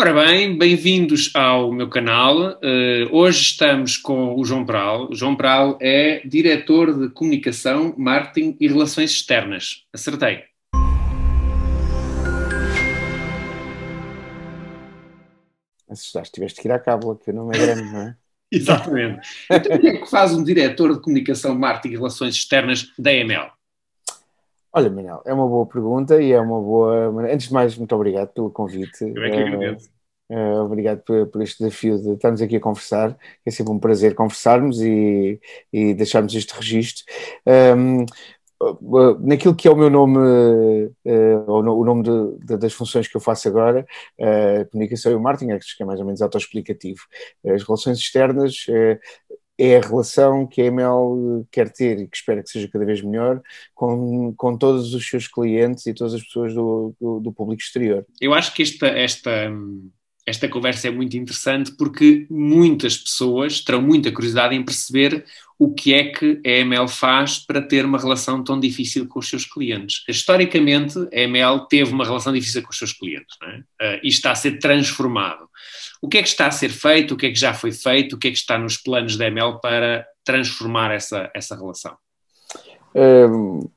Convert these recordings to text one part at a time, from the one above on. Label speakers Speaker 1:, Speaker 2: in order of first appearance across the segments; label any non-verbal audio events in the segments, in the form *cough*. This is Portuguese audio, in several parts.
Speaker 1: Ora bem, bem-vindos ao meu canal. Uh, hoje estamos com o João Pral. O João Pral é diretor de comunicação, marketing e relações externas. Acertei.
Speaker 2: Assustaste, tiveste que ir à cábula, que o nome é grande, não é? *laughs*
Speaker 1: Exatamente. Então, o que é que faz um diretor de comunicação, marketing e relações externas da EML?
Speaker 2: Olha, Manel, é uma boa pergunta e é uma boa. Antes de mais, muito obrigado pelo convite.
Speaker 1: Eu é que agradeço.
Speaker 2: Uh, obrigado por, por, este desafio de estarmos aqui a conversar. É sempre um prazer conversarmos e, e deixarmos este registro. Um, naquilo que é o meu nome, uh, o nome de, de, das funções que eu faço agora, uh, comunicação e marketing, acho que é mais ou menos autoexplicativo. As relações externas é a relação que a EML quer ter e que espera que seja cada vez melhor com, com todos os seus clientes e todas as pessoas do, do, do público exterior.
Speaker 1: Eu acho que esta, esta, esta conversa é muito interessante porque muitas pessoas terão muita curiosidade em perceber o que é que a EML faz para ter uma relação tão difícil com os seus clientes. Historicamente, a EML teve uma relação difícil com os seus clientes é? uh, e está a ser transformado. O que é que está a ser feito, o que é que já foi feito, o que é que está nos planos da EML para transformar essa, essa relação?
Speaker 2: Um,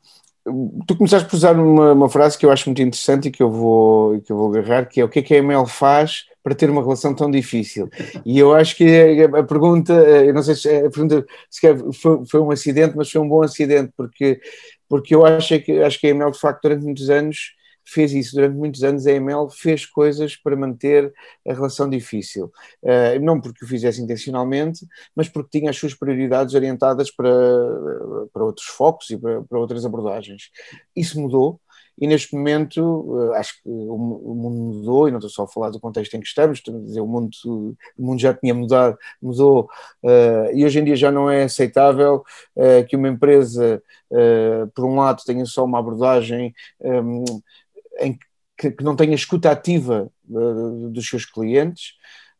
Speaker 2: tu começaste por usar uma, uma, frase que eu acho muito interessante e que eu vou, que eu vou agarrar, que é o que é que a EML faz para ter uma relação tão difícil? E eu acho que a, pergunta, eu não sei se a pergunta se foi, foi um acidente, mas foi um bom acidente, porque, porque eu acho que, acho que a EML de facto durante muitos anos fez isso durante muitos anos, a EML fez coisas para manter a relação difícil. Uh, não porque o fizesse intencionalmente, mas porque tinha as suas prioridades orientadas para, para outros focos e para, para outras abordagens. Isso mudou, e neste momento eh, acho que o mundo mudou, e não estou só a falar do contexto em que estamos, estou a dizer, o mundo, o mundo já tinha mudado, mudou, uh, e hoje em dia já não é aceitável uh, que uma empresa, por um lado, tenha só uma abordagem um, em que, que não tenha escuta ativa dos seus clientes.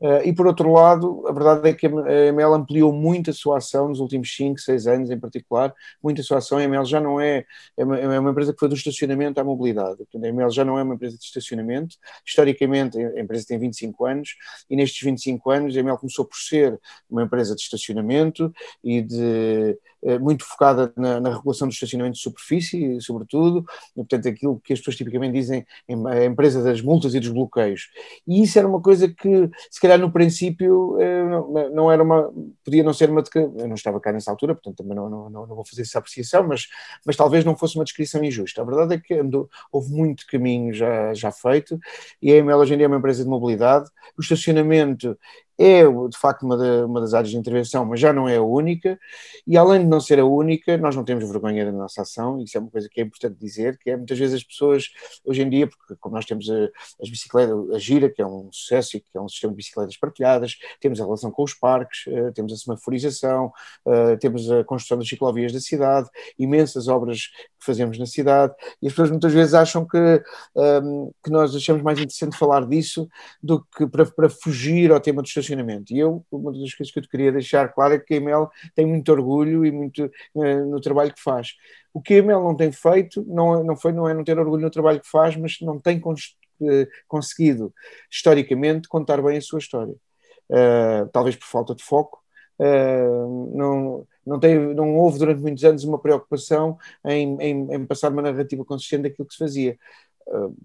Speaker 2: Uh, e por outro lado, a verdade é que a ML ampliou muito a sua ação nos últimos 5, 6 anos em particular, muito a sua ação. A ML já não é, é uma, é uma, empresa que foi do estacionamento à mobilidade. Portanto, a ML já não é uma empresa de estacionamento. Historicamente, a empresa tem 25 anos e nestes 25 anos a ML começou por ser uma empresa de estacionamento e de eh, muito focada na, na, regulação do estacionamento de superfície, sobretudo, e, portanto, aquilo que as pessoas tipicamente dizem, a empresa das multas e dos bloqueios. E isso era uma coisa que, se calhar, no princípio, eh, não era uma, podia não ser uma, eu não estava cá nessa altura, portanto, também não, não, não vou fazer essa apreciação, mas, mas talvez não fosse uma descrição injusta. A verdade é que andou, houve muito caminho já, já feito, e a EML hoje em dia é uma empresa de mobilidade, o estacionamento é de facto uma, de, uma, das áreas de intervenção, mas já não é a única, e além de não ser a única, nós não temos vergonha da nossa ação, isso é uma coisa que é importante dizer, que é muitas vezes as pessoas, hoje em dia, porque como nós temos a, as bicicletas, a Gira, que é um sucesso e que é um sistema de bicicletas partilhadas, temos a relação com os parques, uh, temos a semaforização, uh, temos a construção das ciclovias da cidade, imensas obras que fazemos na cidade, e as pessoas muitas vezes acham que, um, que nós achamos mais interessante falar disso do que para, para fugir ao tema do estacionamento. E eu, uma das coisas que eu te queria deixar claro é que a EML tem muito orgulho e muito uh, no trabalho que faz. O que a EML não tem feito não, não, foi, não é não ter orgulho no trabalho que faz, mas não tem uh, conseguido, historicamente, contar bem a sua história. Uh, talvez por falta de foco, Uh, não, não, teve, não houve durante muitos anos uma preocupação em, em, em passar uma narrativa consistente daquilo que se fazia. Uh,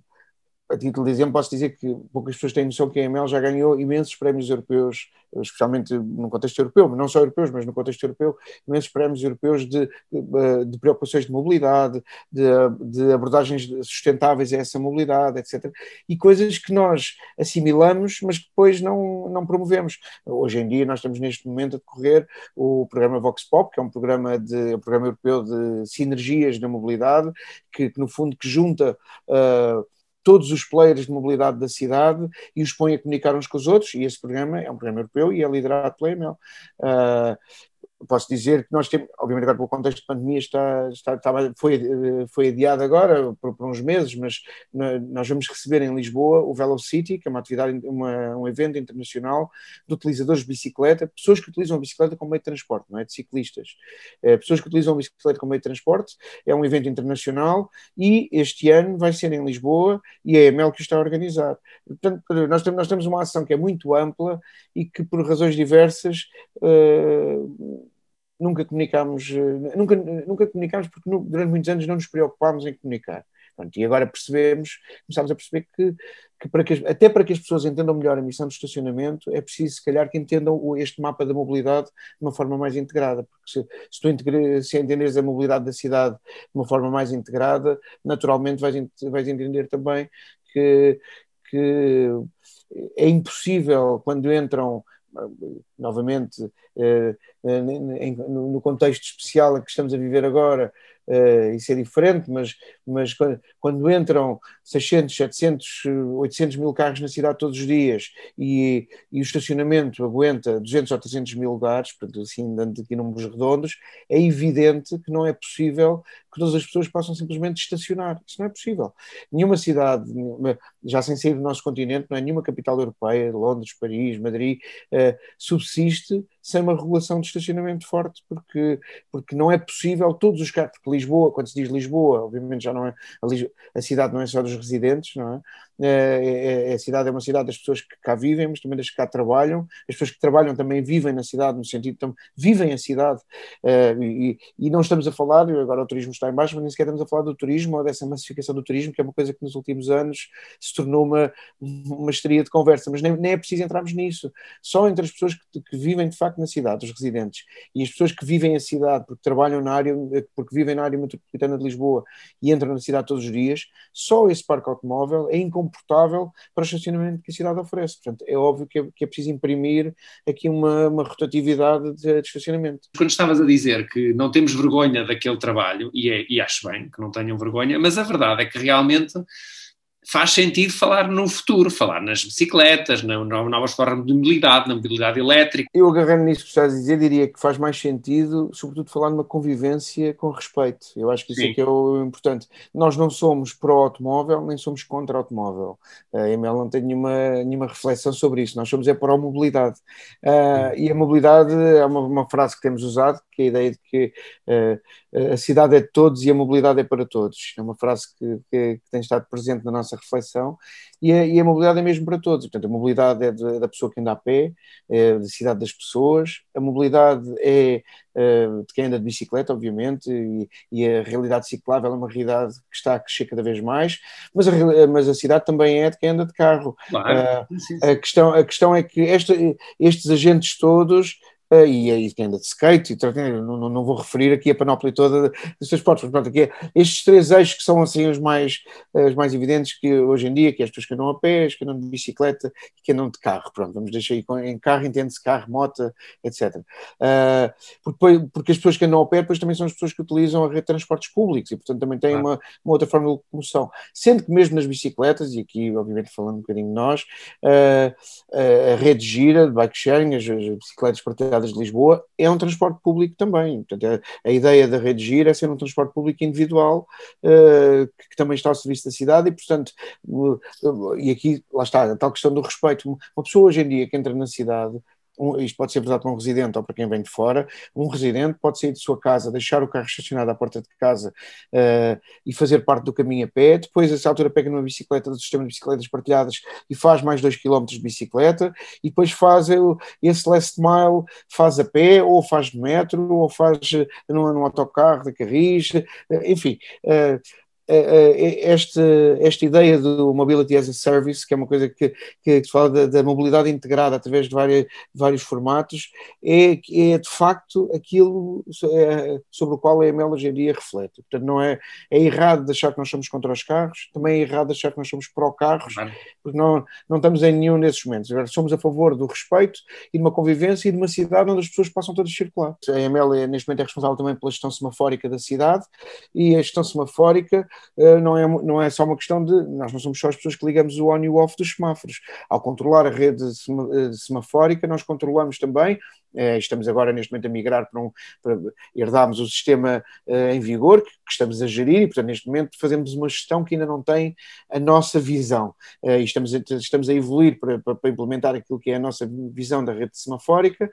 Speaker 2: a título de exemplo, posso dizer que poucas pessoas têm noção que a EML já ganhou imensos prémios europeus, especialmente no contexto europeu, mas não só europeus, mas no contexto europeu, imensos prémios europeus de, de, de preocupações de mobilidade, de, de, abordagens sustentáveis a essa mobilidade, etc. E coisas que nós assimilamos, mas que depois não, não promovemos. Hoje em dia, nós estamos neste momento a decorrer o programa Vox Pop, que é um programa, de, um programa europeu de sinergias da mobilidade, que, que no fundo que junta. Uh, todos os players de mobilidade da cidade e os põe a comunicar uns com os outros, e esse programa é um programa europeu e é liderado pela EML. Uh, posso dizer que nós temos, obviamente agora pelo contexto de pandemia está, está, está foi, foi adiado agora por, por, uns meses, mas nós vamos receber em Lisboa o Velocity, que é uma atividade, uma, um evento internacional de utilizadores de bicicleta, pessoas que utilizam a bicicleta como meio de transporte, não é de ciclistas, é, pessoas que utilizam a bicicleta como meio de transporte, é um evento internacional e este ano vai ser em Lisboa e é a EML que está a organizar. Portanto, nós temos, nós temos uma ação que é muito ampla e que por razões diversas uh, nunca comunicámos, eh, nunca, nunca comunicámos porque durante muitos anos não nos preocupámos em comunicar. Pronto, e agora percebemos, começámos a perceber que, que, para que até para que as pessoas entendam melhor a missão de estacionamento, é preciso, se calhar, que entendam este mapa da mobilidade de uma forma mais integrada. Porque se, se tu se entenderes a mobilidade da cidade de uma forma mais integrada, naturalmente vais, vais entender também que, que é impossível, quando entram novamente eh, eh, no contexto especial que estamos a viver agora, uh, isso é diferente, mas, mas quando, entram 600, 700, 800 mil carros na cidade todos os dias e, e o estacionamento aguenta 200 ou 300 mil lugares, portanto, assim, dando aqui números redondos, é evidente que não é possível que todas as pessoas possam simplesmente estacionar. Isso não é possível. Nenhuma cidade, já sem sair do nosso continente, não é nenhuma capital europeia, Londres, Paris, Madrid, uh, subsiste sem uma regulação de estacionamento forte, porque, porque não é possível todos os carros, porque Lisboa, quando se diz Lisboa, obviamente já não é, a, cidade não é só dos residentes, não é? É, é, é, a cidade é uma cidade das pessoas que cá vivem, mas também das que cá trabalham. As pessoas que trabalham também vivem na cidade, no sentido de vivem a cidade. É, e, e, não estamos a falar, agora o turismo está em baixo, mas nem sequer estamos a falar do turismo ou dessa massificação do turismo, que é uma coisa que nos últimos anos se tornou uma, uma histeria de conversa. Mas nem, nem é preciso entrarmos nisso. Só entre as pessoas que, que, vivem de facto na cidade, os residentes, e as pessoas que vivem a cidade porque trabalham na área, porque vivem na área metropolitana de Lisboa e entram na cidade todos os dias, só esse parque automóvel é incompleto confortável para o estacionamento que a cidade oferece. Portanto, é óbvio que é, que é preciso imprimir aqui uma, uma rotatividade de, de, estacionamento.
Speaker 1: Quando estavas a dizer que não temos vergonha daquele trabalho, e, é, e acho bem que não tenham vergonha, mas a verdade é que realmente faz sentido falar no futuro, falar nas bicicletas, na, novas formas de mobilidade, na mobilidade elétrica.
Speaker 2: Eu agarrando nisso que estás a dizer, diria que faz mais sentido, sobretudo, falar numa convivência com respeito. Eu acho que isso é que é o importante. Nós não somos pró-automóvel, nem somos contra-automóvel. A EML não tem nenhuma, nenhuma reflexão sobre isso. Nós somos é pró-mobilidade. Uh, e a mobilidade é uma, uma, frase que temos usado, que é a ideia de que uh, a cidade é de todos e a mobilidade é para todos. É uma frase que, que, que tem estado presente na nossa reflexão, e a, e a, mobilidade é mesmo para todos. Portanto, a mobilidade é de, da pessoa que anda a pé, é da cidade das pessoas, a mobilidade é uh, de quem anda de bicicleta, obviamente, e, e, a realidade ciclável é uma realidade que está a crescer cada vez mais, mas a, mas a cidade também é de quem anda de carro. Claro. Uh, a, questão, a questão é que esta, estes agentes todos Uh, e aí quem anda de skate, e, não, não, não, vou referir aqui a panóplia toda dos transportes, mas pronto, aqui é, estes três eixos que são assim os mais, os mais evidentes que hoje em dia, que é as pessoas que andam a pé, as que andam de bicicleta e que andam de carro, pronto, vamos deixar aí em carro, entende-se carro, moto, etc. Uh, ah, porque, porque, as pessoas que andam a pé depois também são as pessoas que utilizam a rede de transportes públicos e portanto também têm ah. uma, uma, outra forma de locomoção, sendo que mesmo nas bicicletas, e aqui obviamente falando um bocadinho de nós, uh, a rede gira, de bike sharing, as, as bicicletas partilhadas de Lisboa, é um transporte público também. Portanto, a, a ideia da rede Gira é ser um transporte público individual uh, que, que, também está ao serviço da cidade e, portanto, uh, uh, e aqui, lá está, a tal questão do respeito. Uma pessoa hoje em dia que entra na cidade um, isto pode ser verdade para um residente ou para quem vem de fora, um residente pode sair de sua casa, deixar o carro estacionado à porta de casa uh, e fazer parte do caminho a pé, depois a essa altura pega numa bicicleta do sistema de bicicletas partilhadas e faz mais dois quilómetros de bicicleta e depois faz esse last mile, faz a pé ou faz de metro ou faz num, num autocarro de carris, enfim, uh, esta, esta ideia do Mobility as a Service, que é uma coisa que, que, se fala da, da, mobilidade integrada através de, várias, de vários formatos, é, é de facto aquilo é, sobre o qual a EML hoje em dia reflete. Portanto, não é, é errado achar que nós somos contra os carros, também é errado achar que nós somos pró-carros, porque não, não estamos em nenhum desses momentos. Agora, somos a favor do respeito e de uma convivência e de uma cidade onde as pessoas possam todas circular. A EML, é, neste momento, é responsável também pela gestão semafórica da cidade e a gestão semafórica eh, não, é, não é só uma questão de. Nós não somos só as pessoas que ligamos o on e o off dos semáforos. Ao controlar a rede eh, semafórica, nós controlamos também estamos agora neste momento a migrar para um, para, herdámos o sistema em vigor, que, estamos a gerir, e portanto neste momento fazemos uma gestão que ainda não tem a nossa visão, e estamos, a, estamos a evoluir para, para, implementar aquilo que é a nossa visão da rede semafórica,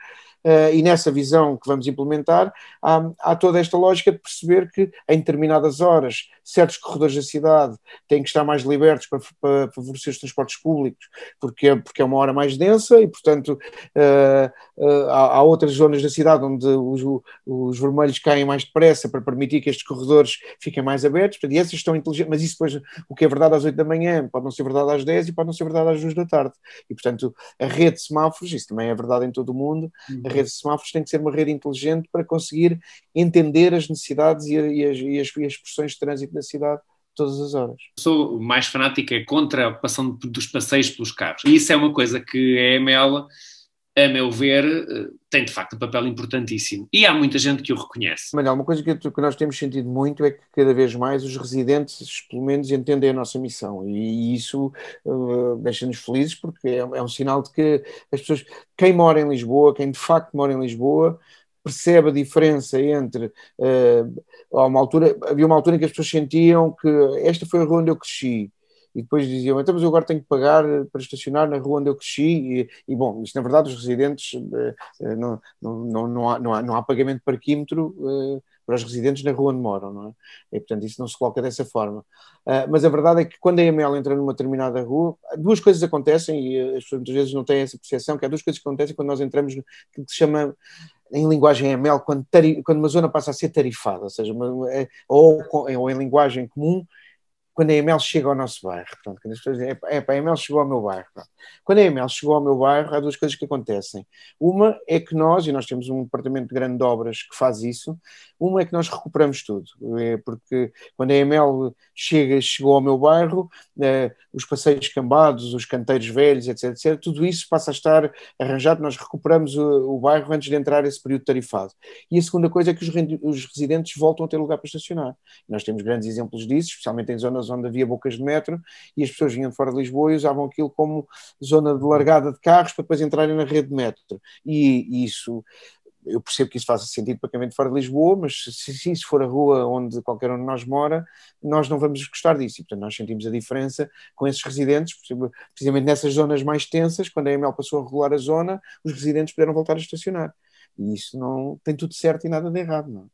Speaker 2: e nessa visão que vamos implementar, há, há toda esta lógica de perceber que em determinadas horas certos corredores da cidade têm que estar mais libertos para, para favorecer os transportes públicos, porque é, porque é uma hora mais densa e, portanto, uh, há, há, outras zonas da cidade onde os, os vermelhos caem mais depressa para permitir que estes corredores fiquem mais abertos. Portanto, e essas estão inteligentes, mas isso depois, o que é verdade às 8 da manhã, pode não ser verdade às 10 e pode não ser verdade às 2 da tarde. E, portanto, a rede de semáforos, isso também é verdade em todo o mundo, uhum. a rede de semáforos tem que ser uma rede inteligente para conseguir entender as necessidades e, e, as, e, as, e as pressões de trânsito da cidade todas as horas.
Speaker 1: Sou mais fanático é contra a ocupação dos passeios pelos carros. E isso é uma coisa que a EML, a meu ver, eh, tem de facto um papel importantíssimo. E há muita gente que o reconhece.
Speaker 2: Manuel, uma coisa que, que nós temos sentido muito é que cada vez mais os residentes, pelo menos, entendem a nossa missão. E isso uh, deixa-nos felizes porque é, é um sinal de que as pessoas, quem mora em Lisboa, quem de facto mora em Lisboa, percebe a diferença entre uh, uma altura, havia uma altura em que as pessoas sentiam que esta foi a rua onde eu cresci e depois diziam, então mas eu agora tenho que pagar para estacionar na rua onde eu cresci e, e bom, isto na verdade os residentes uh, não, não, não, não, há, não, há, não há pagamento de parquímetro para os residentes na rua onde moram, não é? E portanto isso não se coloca dessa forma. Uh, mas a verdade é que quando a EML entra numa determinada rua, duas coisas acontecem e as pessoas muitas vezes não têm essa percepção, que há duas coisas que acontecem quando nós entramos no que se chama em linguagem ML, quando, quando uma zona passa a ser tarifada, ou seja, uma, é, ou, ou em linguagem comum, quando a EML chega ao nosso bairro. Quando as pessoas dizem, é, a EML chegou ao meu bairro. Quando a EML chegou ao meu bairro, há duas coisas que acontecem. Uma é que nós, e nós temos um departamento de grande obras que faz isso, uma é que nós recuperamos tudo, é porque quando a EML chega, chegou ao meu bairro, eh, os passeios cambados, os canteiros velhos, etc, etc, tudo isso passa a estar arranjado, nós recuperamos o, o bairro antes de entrar esse período tarifado. E a segunda coisa é que os, os residentes voltam a ter lugar para estacionar. Nós temos grandes exemplos disso, especialmente em zonas onde havia bocas de metro e as pessoas vinham de fora de Lisboa e usavam aquilo como zona de largada de carros para depois entrarem na rede de metro. E, e isso eu percebo que isso faça sentido para quem vem de fora de Lisboa, mas se, se isso for a rua onde qualquer um de nós mora, nós não vamos gostar disso. E, portanto, nós sentimos a diferença com esses residentes, precisamente nessas zonas mais tensas, quando a EML passou a regular a zona, os residentes puderam voltar a estacionar. E isso não tem tudo certo e nada de errado, não é?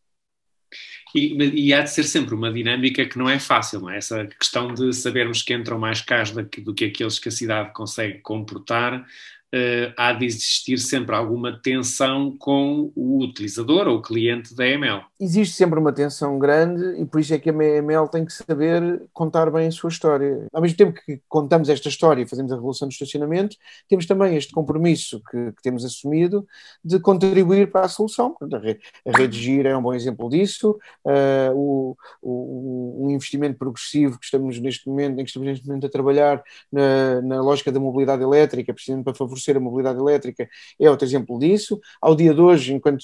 Speaker 1: E, e, há de ser sempre uma dinâmica que não é fácil, não é? Essa questão de sabermos que entram mais carros do que, aqueles que a cidade consegue comportar, uh, há de existir sempre alguma tensão com o utilizador ou o cliente da EML.
Speaker 2: Existe sempre uma tensão grande e por isso é que a EML tem que saber contar bem a sua história. Ao mesmo tempo que contamos esta história e fazemos a revolução do estacionamento, temos também este compromisso que, que temos assumido de contribuir para a solução. A rede, a rede Gira é um bom exemplo disso, uh, o, o, o, investimento progressivo que estamos neste momento, em que estamos neste momento a trabalhar na, na lógica da mobilidade elétrica, precisamente para favorecer favorecer a mobilidade elétrica é outro exemplo disso. Ao dia de hoje, enquanto,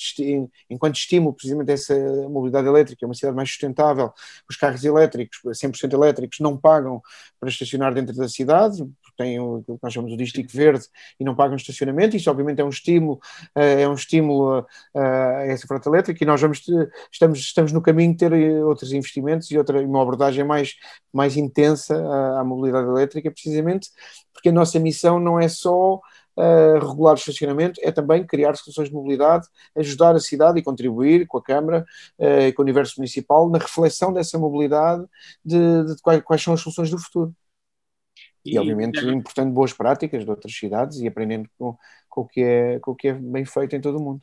Speaker 2: enquanto estímulo precisamente essa mobilidade elétrica, uma cidade mais sustentável, os carros elétricos, 100% elétricos, não pagam para estacionar dentro da cidade, porque têm o que nós chamamos de dístico verde e não pagam estacionamento. Isso, obviamente, é um estímulo, eh, é um estímulo a, essa frota elétrica e nós vamos, estamos, estamos no caminho de ter outros investimentos e outra, uma abordagem mais, mais intensa à mobilidade elétrica, precisamente porque a nossa missão não é só uh, regular o estacionamento, é também criar soluções de mobilidade, ajudar a cidade e contribuir com a Câmara uh, e com o universo municipal na reflexão dessa mobilidade de, de quais, quais, são as soluções do futuro. E, e obviamente, é... importando boas práticas de outras cidades e aprendendo com, com, o que é, com o que é bem feito em todo o mundo.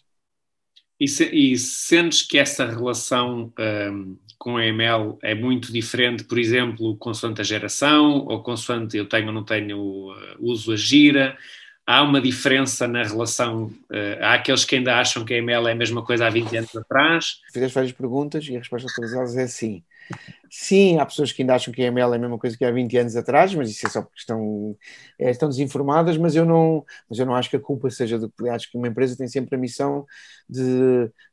Speaker 1: E, se, e sentes que essa relação um, com a ML é muito diferente, por exemplo, consoante a geração, ou consoante eu tenho ou não tenho, uh, uso a gira, há uma diferença na relação. Uh, há aqueles que ainda acham que a ML é a mesma coisa há 20 anos atrás.
Speaker 2: Fizeste várias perguntas e a resposta a todas elas é sim. Sim, há pessoas que ainda acham que a ML é a mesma coisa que há 20 anos atrás, mas isso é só porque estão, é, estão desinformadas, mas eu, não, mas eu não acho que a culpa seja do acho que uma empresa tem sempre a missão de,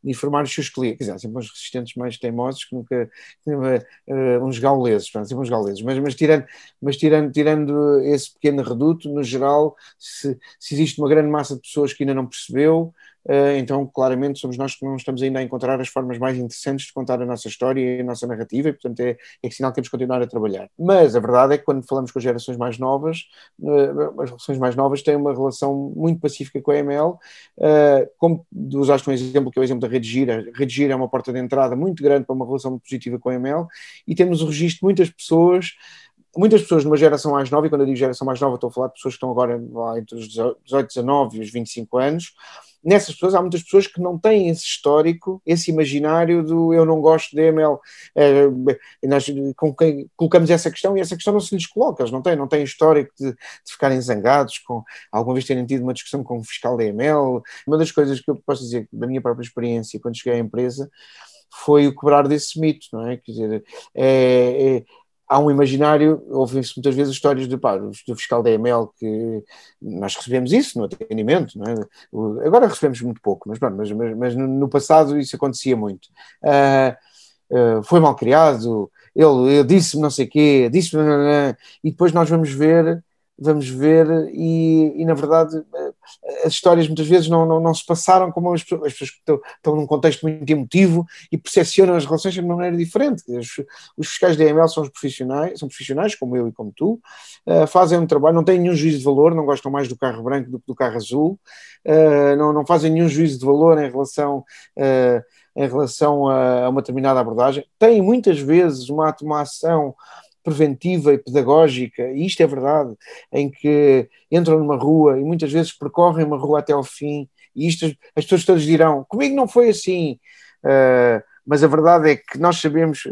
Speaker 2: de informar os seus clientes, quer dizer, há sempre uns resistentes mais teimosos que nunca, uh, uns gauleses, sempre uns gauleses, mas, mas, tirando, mas tirando, tirando esse pequeno reduto, no geral, se, se existe uma grande massa de pessoas que ainda não percebeu, então, claramente, somos nós que não estamos ainda a encontrar as formas mais interessantes de contar a nossa história e a nossa narrativa, e, portanto, é, é sinal que temos que continuar a trabalhar. Mas a verdade é que quando falamos com as gerações mais novas, uh, as gerações mais novas têm uma relação muito pacífica com a ML, uh, como usaste um exemplo, que é o exemplo da Rede Gira. A Rede Gira é uma porta de entrada muito grande para uma relação positiva com a ML, e temos o registro de muitas pessoas muitas pessoas numa geração mais nova, e quando eu digo geração mais nova, estou a falar de pessoas que estão agora entre os 18, 19 e os 25 anos, nessas pessoas há muitas pessoas que não têm esse histórico, esse imaginário do eu não gosto de ML. É, nós com quem colocamos essa questão e essa questão não se lhes coloca, eles não têm, não têm histórico de, de ficarem zangados com alguma vez terem tido uma discussão com o fiscal da ML. Uma das coisas que eu posso dizer da minha própria experiência quando cheguei à empresa foi o quebrar desse mito, não é? Quer dizer, é, é há um imaginário, ouvem-se muitas vezes histórias de, pá, do fiscal da EML que nós recebemos isso no atendimento, é? agora recebemos muito pouco, mas, mas, mas, mas no passado isso acontecia muito. Uh, uh, foi mal criado, ele, ele disse-me não sei o quê, disse-me e depois nós vamos ver vamos ver, e, e, na verdade as histórias muitas vezes não, não, não se passaram como as pessoas, as pessoas estão, estão, num contexto muito emotivo e percepcionam as relações de uma maneira diferente. Os, os fiscais da EML são profissionais, são profissionais, como eu e como tu, uh, fazem um trabalho, não têm nenhum juízo de valor, não gostam mais do carro branco do que do carro azul, uh, não, não fazem nenhum juízo de valor em relação. Uh, em relação a, a uma determinada abordagem, têm muitas vezes uma, uma ação preventiva e pedagógica, e isto é verdade, em que entram numa rua e muitas vezes percorrem uma rua até ao fim, e isto as pessoas todas dirão, comigo não foi assim, uh, mas a verdade é que nós sabemos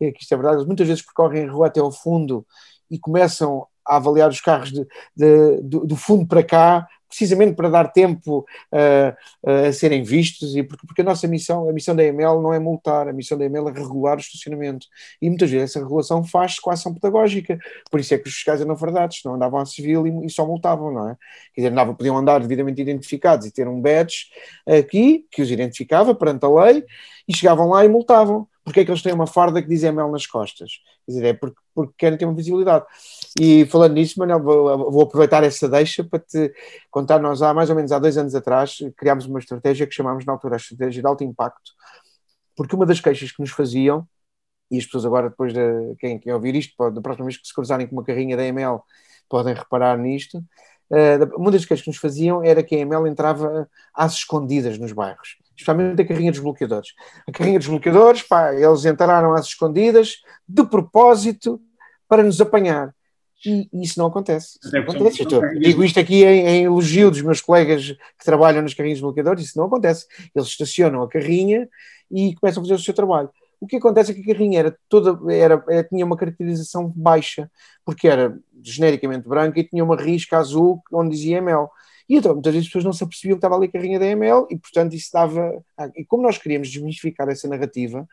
Speaker 2: é que isto é verdade, muitas vezes percorrem a rua até ao fundo e começam a avaliar os carros de, de, do, do fundo para cá precisamente para dar tempo uh, a serem vistos e porque, porque a nossa missão, a missão da EML não é multar, a missão da EML é regular o estacionamento e muitas vezes essa regulação faz-se com a ação pedagógica, por isso é que os fiscais eram verdades, não andavam a civil e, e, só multavam, não é? Quer dizer, andavam, podiam andar devidamente identificados e ter um badge aqui que os identificava perante a lei e chegavam lá e multavam. Porque é que eles têm uma farda que diz EML nas costas? Quer dizer, é porque, porque querem ter uma visibilidade. E falando nisso, Manuel, vou, vou, aproveitar essa deixa para te contar. Nós, há mais ou menos há dois anos atrás, criámos uma estratégia que chamámos na altura a estratégia de alto impacto, porque uma das queixas que nos faziam, e as pessoas agora, depois de quem, quem ouvir isto, pode, da próxima vez que se cruzarem com uma carrinha da EML, podem reparar nisto. Uh, uma das queixas que nos faziam era que a EML entrava às escondidas nos bairros, especialmente a carrinha dos bloqueadores. A carrinha dos bloqueadores, pá, eles entraram às escondidas de propósito para nos apanhar. E, isso não acontece. Isso não acontece. digo isto aqui em, em, elogio dos meus colegas que trabalham nas carrinhas bloqueadores, isso não acontece. Eles estacionam a carrinha e começam a fazer o seu trabalho. O que acontece é que a carrinha era toda, era, era, tinha uma caracterização baixa, porque era genericamente branca e tinha uma risca azul onde dizia ML. E então muitas vezes as pessoas não se apercebiam que estava ali a carrinha da ML e portanto isso dava. E como nós queríamos desmistificar essa narrativa,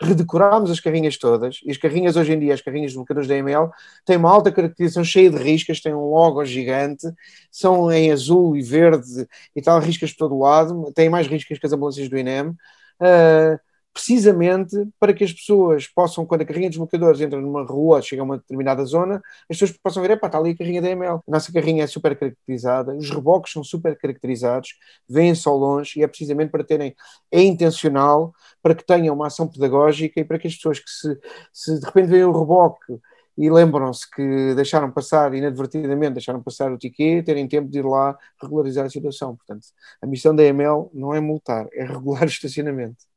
Speaker 2: redecorámos as carrinhas todas, e as carrinhas hoje em dia, as carrinhas de bloqueadores da ML, têm uma alta caracterização cheia de riscas, têm um logo gigante, são em azul e verde e tal, riscas de todo lado, têm mais riscas que as ambulâncias do INEM, uh, precisamente para que as pessoas possam, quando a carrinha dos bloqueadores entra numa rua, chega a uma determinada zona, as pessoas possam ver, epá, está ali a carrinha da ML. A nossa carrinha é super caracterizada, os reboques são super caracterizados, vêm-se ao longe e é precisamente para terem, é intencional, para que tenham uma ação pedagógica e para que as pessoas que se, se de repente veem o reboque e lembram-se que deixaram passar, inadvertidamente deixaram passar o ticket, terem tempo de ir lá regularizar a situação. Portanto, a missão da EML não é multar, é regular o estacionamento.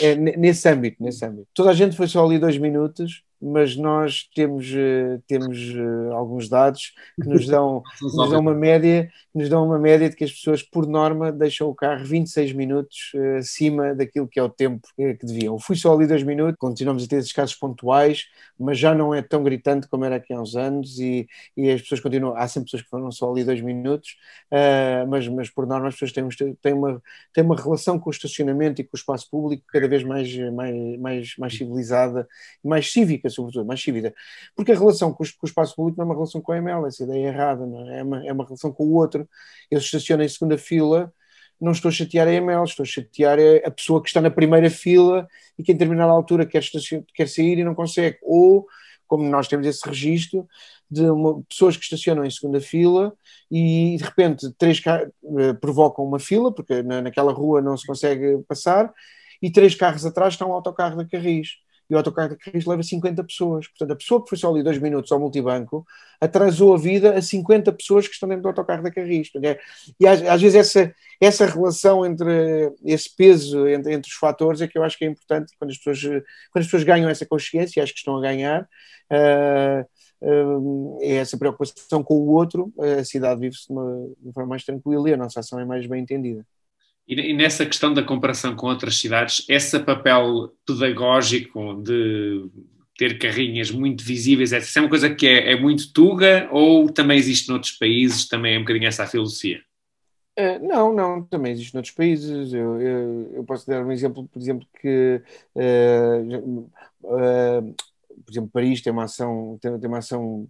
Speaker 2: É, nesse âmbito, nesse âmbito. Toda a gente foi só ali dois minutos, mas nós temos, uh, temos uh, alguns dados que nos dão, *laughs* nos dão uma média, nos dão uma média de que as pessoas, por norma, deixam o carro 26 minutos uh, acima daquilo que é o tempo que deviam. Eu fui só ali dois minutos, continuamos a ter esses casos pontuais, mas já não é tão gritante como era aqui há uns anos e, e as pessoas continuam, há sempre pessoas que foram só ali dois minutos, mas, mas por norma as pessoas têm, têm, uma, têm uma relação com o estacionamento e com o espaço público cada vez mais, mais, mais, mais civilizada e mais cívica sobretudo, mais cívida. Porque a relação com, com, o espaço público não é uma relação com a ML, essa ideia é errada, é? É, uma, é uma relação com o outro. Ele estaciona em segunda fila, não estou a chatear a ML, estou a chatear a pessoa que está na primeira fila e que em determinada altura quer, quer sair e não consegue. Ou, como nós temos esse registro, de uma, pessoas que estacionam em segunda fila e de repente três uh, provocam uma fila, porque na, naquela rua não se consegue passar, e três carros atrás está um autocarro da Carris e o autocarro de Carris leva 50 pessoas. Portanto, a pessoa que foi só ali dois minutos ao multibanco atrasou a vida a 50 pessoas que estão dentro do autocarro da Carris. É, e às, às, vezes essa, essa relação entre esse peso entre, entre, os fatores é que eu acho que é importante quando as pessoas, quando as pessoas ganham essa consciência, acho que estão a ganhar, uh, uh, é essa preocupação com o outro, a cidade vive-se de uma forma mais tranquila e a nossa ação é mais bem entendida.
Speaker 1: E, nessa questão da comparação com outras cidades, esse papel pedagógico de ter carrinhas muito visíveis, essa é uma coisa que é, é, muito tuga ou também existe noutros países, também é um bocadinho essa a filosofia?
Speaker 2: Uh, não, não, também existe noutros países. Eu, eu, eu, posso dar um exemplo, por exemplo, que uh, uh, por exemplo, Paris tem uma ação, tem, tem uma ação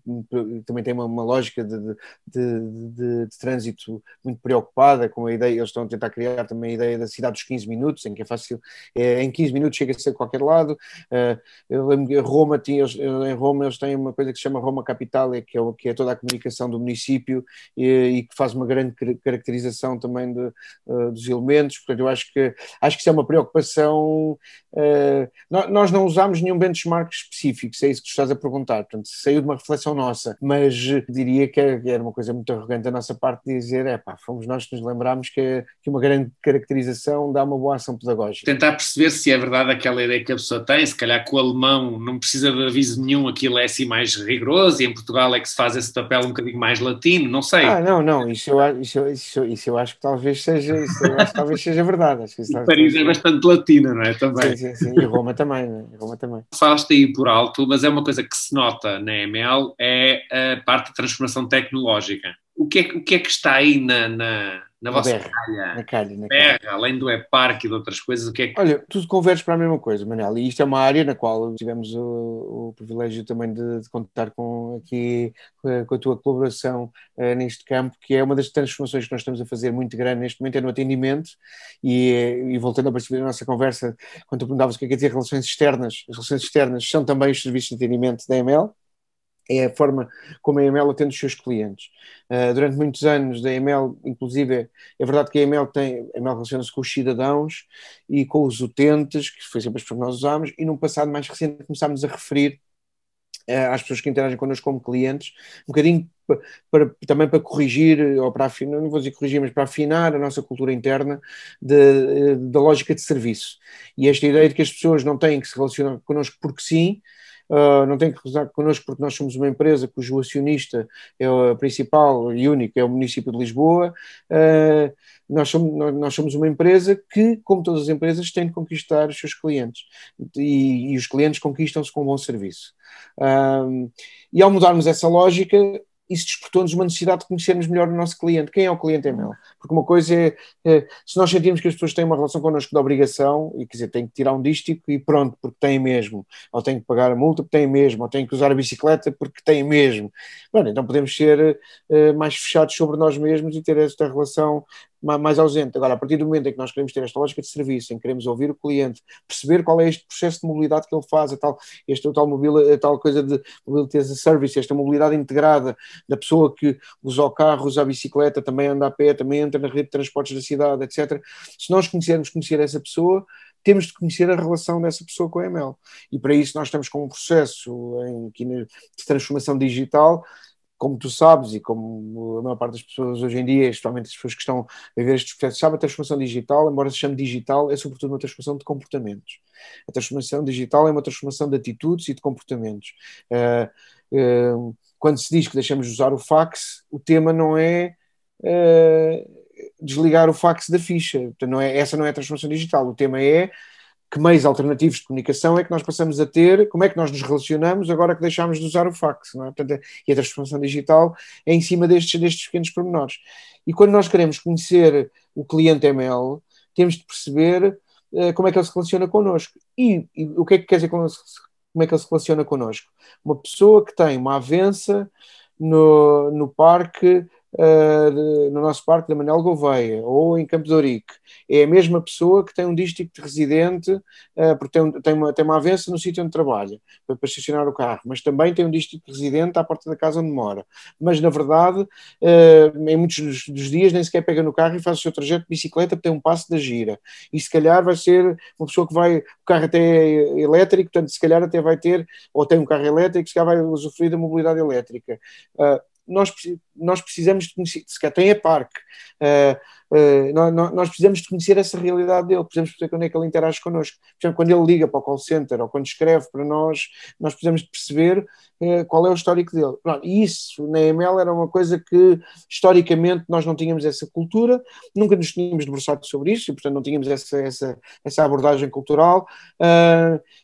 Speaker 2: também tem uma, uma lógica de, de, de, de, trânsito muito preocupada com a ideia, eles estão a tentar criar também a ideia da cidade dos 15 minutos, em que é fácil, é, em 15 minutos chega-se a qualquer lado. Uh, eu lembro que Roma tinha, em Roma eles têm uma coisa que se chama Roma Capital, que é, que é toda a comunicação do município e, e que faz uma grande caracterização também de, uh, dos elementos, portanto eu acho que acho que isso é uma preocupação, uh, nós não usamos nenhum benchmark específico, específicos, é isso que estás a perguntar. Portanto, saiu de uma reflexão nossa, mas diria que era uma coisa muito arrogante da nossa parte dizer, é pá, fomos nós que nos lembramos que, que uma grande caracterização dá uma boa ação pedagógica.
Speaker 1: Tentar perceber se é verdade aquela ideia que a pessoa tem, se calhar com o alemão não precisa de aviso nenhum, aquilo é assim mais rigoroso, e em Portugal é que se faz esse papel um bocadinho mais latino, não sei.
Speaker 2: Ah, não, não, isso eu, isso, isso, isso eu acho que talvez seja, isso eu acho que talvez seja verdade. Acho que
Speaker 1: isso Paris é bastante latina, não é? Também.
Speaker 2: Sim, sim, sim. E Roma também, é? E Roma também.
Speaker 1: Falaste aí por alto mas é uma coisa que se nota na ML, é a parte de transformação tecnológica. O que é, o que, é que está aí na, na, na vossa
Speaker 2: berra, calha? Na calha, na
Speaker 1: berra, calha. além do e-park e de outras coisas, o que é que...
Speaker 2: Olha, tudo converge para a mesma coisa, Manel, e isto é uma área na qual tivemos o, o privilégio também de, de, contar com aqui com a tua colaboração uh, neste campo, que é uma das transformações que nós estamos a fazer muito grande neste momento, é no atendimento, e, e voltando a perceber a nossa conversa, quando tu perguntavas o que é que é dizer relações externas, as relações externas são também os serviços de atendimento da EML, é a forma como a EML atende os seus clientes. Uh, durante muitos anos, a EML, inclusive, é verdade que a EML, tem, EML relaciona-se com os cidadãos e com os utentes, que foi sempre as pessoas que nós usámos, e num passado mais recente começámos a referir uh, às pessoas que interagem connosco como clientes, um bocadinho para, para, também para corrigir, ou para afinar, não vou dizer corrigir, mas para afinar a nossa cultura interna da lógica de serviço. E esta ideia de que as pessoas não têm que se relacionar connosco porque sim, uh, não tem que cruzar connosco porque nós somos uma empresa cujo acionista é o principal e único é o município de Lisboa. Uh, nós, somos, nós somos uma empresa que, como todas as empresas, tem de conquistar os seus clientes e, e os clientes conquistam-se com um bom serviço. Uh, e ao mudarmos essa lógica, isso despertou-nos uma necessidade de conhecermos melhor o nosso cliente. Quem é o cliente ML? Porque uma coisa é, é, se nós sentimos que as pessoas têm uma relação connosco de obrigação, e quer dizer, têm que tirar um dístico e pronto, porque têm mesmo, ou têm que pagar a multa porque têm mesmo, ou têm que usar a bicicleta porque têm mesmo. Bom, então podemos ser uh, mais fechados sobre nós mesmos e ter esta relação mais ausente. Agora, a partir do momento em que nós queremos ter esta lógica de serviço, em que queremos ouvir o cliente, perceber qual é este processo de mobilidade que ele faz, a tal, este, a tal, mobil, a tal coisa de mobility as a service, esta mobilidade integrada da pessoa que usa o carro, usa a bicicleta, também anda a pé, também entra na rede de transportes da cidade, etc. Se nós quisermos conhecer essa pessoa, temos de conhecer a relação dessa pessoa com a ML. E para isso nós estamos com um processo em, de transformação digital como tu sabes e como a maior parte das pessoas hoje em dia, especialmente as pessoas que estão a ver estes processos, sabem a transformação digital, embora se chame digital, é sobretudo uma transformação de comportamentos. A transformação digital é uma transformação de atitudes e de comportamentos. Uh, uh, quando se diz que deixamos de usar o fax, o tema não é uh, desligar o fax da ficha. Não é, essa não é a transformação digital. O tema é que meios alternativos de comunicação é que nós passamos a ter, como é que nós nos relacionamos agora que deixámos de usar o fax, não é? Portanto, e a transformação digital é em cima destes, destes pequenos pormenores. E quando nós queremos conhecer o cliente ML, temos de perceber uh, como é que ele se relaciona connosco. E, e, o que é que quer dizer como, é que ele se relaciona connosco? Uma pessoa que tem uma avença no, no parque uh, no nosso parque da Manel Gouveia ou em Campo de Ourique. É a mesma pessoa que tem um dístico de residente, uh, porque tem, tem, uma, tem uma avença no sítio onde trabalha, para, para, estacionar o carro, mas também tem um dístico de residente à porta da casa onde mora. Mas, na verdade, uh, em muitos dos, dos, dias nem sequer pega no carro e faz o seu trajeto de bicicleta, porque tem um passo da gira. E se calhar vai ser uma pessoa que vai, o carro até é elétrico, portanto, se calhar até vai ter, ou tem um carro elétrico, se calhar vai usufruir da mobilidade elétrica. Uh, nós, nós precisamos de conhecer, se tem a parque, uh, uh, nós, nós, precisamos de conhecer essa realidade dele, precisamos perceber quando é que ele interage connosco. Por exemplo, quando ele liga para o call center ou quando escreve para nós, nós precisamos de perceber uh, qual é o histórico dele. Pronto, isso na EML era uma coisa que historicamente nós não tínhamos essa cultura, nunca nos tínhamos debruçado sobre isso e portanto não tínhamos essa, essa, essa abordagem cultural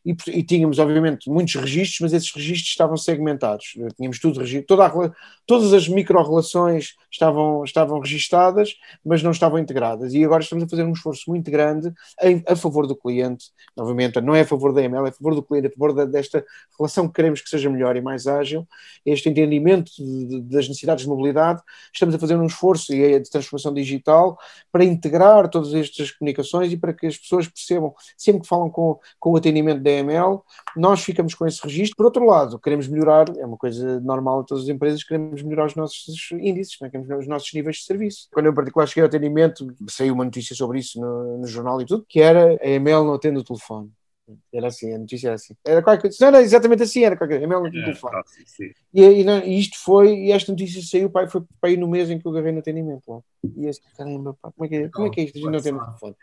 Speaker 2: e, e, tínhamos obviamente muitos registros, mas esses registros estavam segmentados. Tínhamos tudo toda a, todas as micro-relações estavam, estavam registadas, mas não estavam integradas. E agora estamos a fazer um esforço muito grande em, a favor do cliente. Novamente, não é a favor da EML, é a favor do cliente, é a favor da, desta relação que queremos que seja melhor e mais ágil, este entendimento de, de, das necessidades de mobilidade. Estamos a fazer um esforço e de transformação digital para integrar todas estas comunicações e para que as pessoas percebam, sempre que falam com, com o atendimento da EML, nós ficamos com esse registro. Por outro lado, queremos melhorar, é uma coisa normal em todas as empresas, queremos melhorar os nossos índices, né? queremos melhorar os nossos níveis de serviço. Quando eu, em particular, cheguei ao atendimento, saiu uma notícia sobre isso no, no jornal e tudo, que era a EML não atende o telefone. Era assim, a notícia era assim. Era qualquer coisa, não era exatamente assim, era qualquer coisa. É, telefone. E, e, não, e, isto foi, e esta notícia saiu, pai, foi para ir no mês em que eu agarrei no atendimento. Lá. E esse, caramba, pá, como é que é, como é, que é isto? A gente não tem o telefone.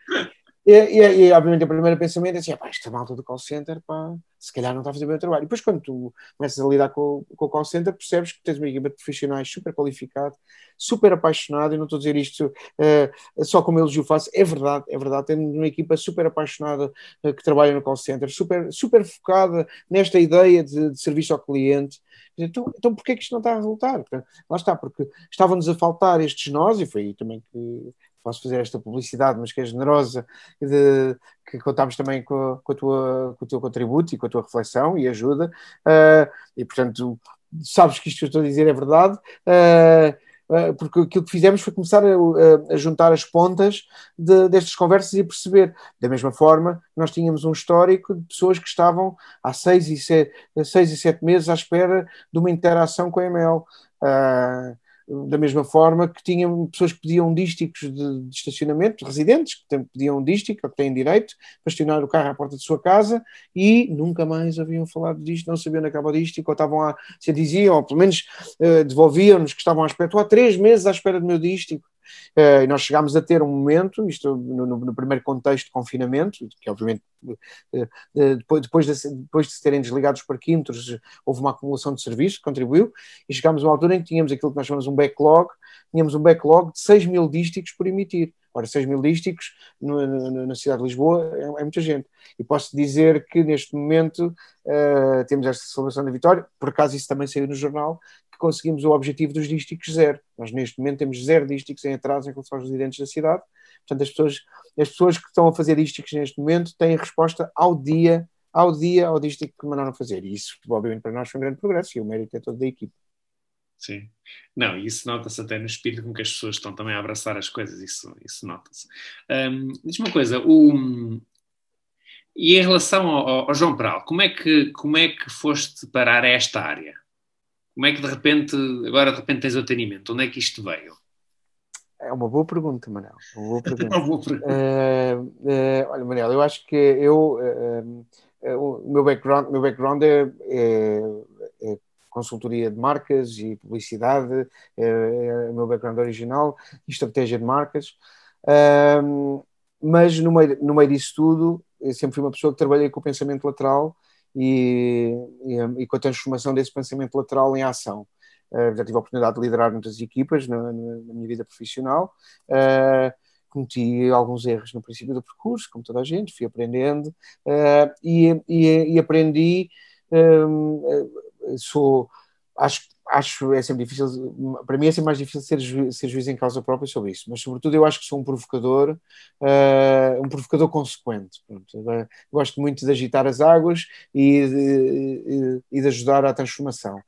Speaker 2: E, e, e, obviamente o primeiro pensamento é assim, pá, esta malta do call center, pá, se calhar não está a fazer bem o trabalho. E depois quando tu começas a lidar com, com o call center, percebes que tens uma equipa de profissionais super qualificada, super apaixonada, e não estou a dizer isto uh, só como elogio faço, é verdade, é verdade, temos uma equipa super apaixonada uh, que trabalha no call center, super, super focada nesta ideia de, de serviço ao cliente, então, então porquê que isto não está a resultar? Lá está, porque estavam-nos a faltar estes nós, e foi aí também que posso fazer esta publicidade, mas que é generosa, de, que contamos também com, com, a tua, com o teu contributo e com a tua reflexão e ajuda, uh, e portanto sabes que isto que eu estou a dizer é verdade, uh, porque aquilo que fizemos foi começar a, a juntar as pontas de, destas conversas e perceber, da mesma forma, nós tínhamos um histórico de pessoas que estavam há seis e sete, seis e sete meses à espera de uma interação com a EML. Da mesma forma que tinham pessoas que pediam dísticos de, de estacionamento, residentes, que pediam dístico, que têm direito, para estacionar o carro à porta de sua casa e nunca mais haviam falado disto, não sabiam onde acaba o dístico, ou estavam a, se diziam, ou pelo menos uh, devolviam-nos que estavam à espera, estou há três meses à espera do meu dístico, Uh, nós chegámos a ter um momento, isto no, no, primeiro contexto de confinamento, que obviamente uh, uh, depois, depois, de, depois de se terem desligado os parquímetros, houve uma acumulação de serviços que contribuiu, e chegámos a uma altura em que tínhamos aquilo que nós chamamos um backlog, tínhamos um backlog de 6 mil dísticos por emitir. Ora, 6 mil dísticos na cidade de Lisboa é, é, muita gente. E posso dizer que neste momento uh, temos esta celebração da vitória, por acaso isso também saiu no jornal, conseguimos o objetivo dos dísticos zero. Nós neste momento temos zero dísticos em atraso em relação aos residentes da cidade. Portanto, as pessoas, as pessoas que estão a fazer dísticos neste momento têm resposta ao dia, ao dia, ao dístico que mandaram fazer. E isso, obviamente, para nós foi um grande progresso e o mérito é todo da equipe.
Speaker 1: Sim. Não, isso nota-se até no espírito com que as pessoas estão também a abraçar as coisas, isso, isso nota-se. Um, Diz-me uma coisa, o, e em relação ao, ao, João Peral, como é, que, como é que foste parar a esta área? Como é que de repente, agora de repente tens o atendimento? Onde é que isto veio?
Speaker 2: É uma boa pergunta, Manel. Uma boa *laughs* pergunta. uma boa pergunta. Uh, uh, olha, Manel, eu acho que eu, uh, o meu background, meu background é, é, é consultoria de marcas e publicidade, é, é o meu background original, e estratégia de marcas. Mas no meio, no meio disso tudo, eu sempre fui uma pessoa que trabalhei com o pensamento lateral e, e, e com a transformação desse pensamento lateral em ação. Uh, já tive a oportunidade de liderar muitas equipas na, na, na minha vida profissional. Uh, cometi alguns erros no princípio do percurso, como toda a gente, fui aprendendo uh, e, e, e, aprendi sou, acho, acho é sempre difícil, para mim é sempre mais difícil ser, ju, ser juiz em causa própria sobre isso, mas sobretudo eu acho que sou um provocador, uh, um provocador consequente. Pronto. Gosto muito de agitar as águas e de, e de ajudar à transformação.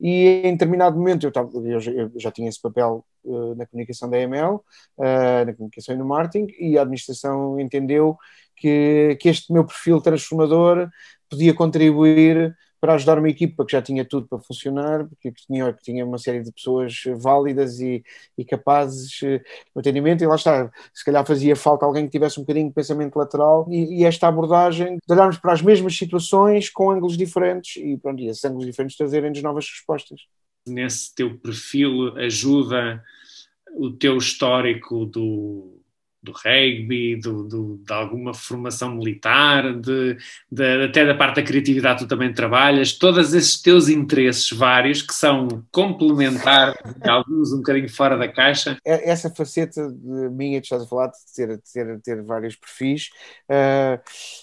Speaker 2: e em determinado momento eu, tava, eu, já, eu já tinha esse papel uh, na comunicação da EML, uh, na comunicação e no marketing, e a administração entendeu que, que este meu perfil transformador podia contribuir para ajudar uma equipa que já tinha tudo para funcionar, porque tinha, que tinha uma série de pessoas válidas e, e capazes eh, no atendimento, e lá está, se calhar fazia falta alguém que tivesse um bocadinho de pensamento lateral, e, e esta abordagem de olharmos para as mesmas situações com ângulos diferentes, e pronto, e esses ângulos diferentes trazerem-nos novas respostas.
Speaker 1: Nesse teu perfil ajuda o teu histórico do do rugby, do, do, de alguma formação militar, de, de, até da parte da criatividade tu também trabalhas, todos esses teus interesses vários que são complementares, *laughs* alguns um bocadinho fora da caixa.
Speaker 2: É, essa faceta de minha, que estás a falar, de ter, ter, ter vários perfis, uh,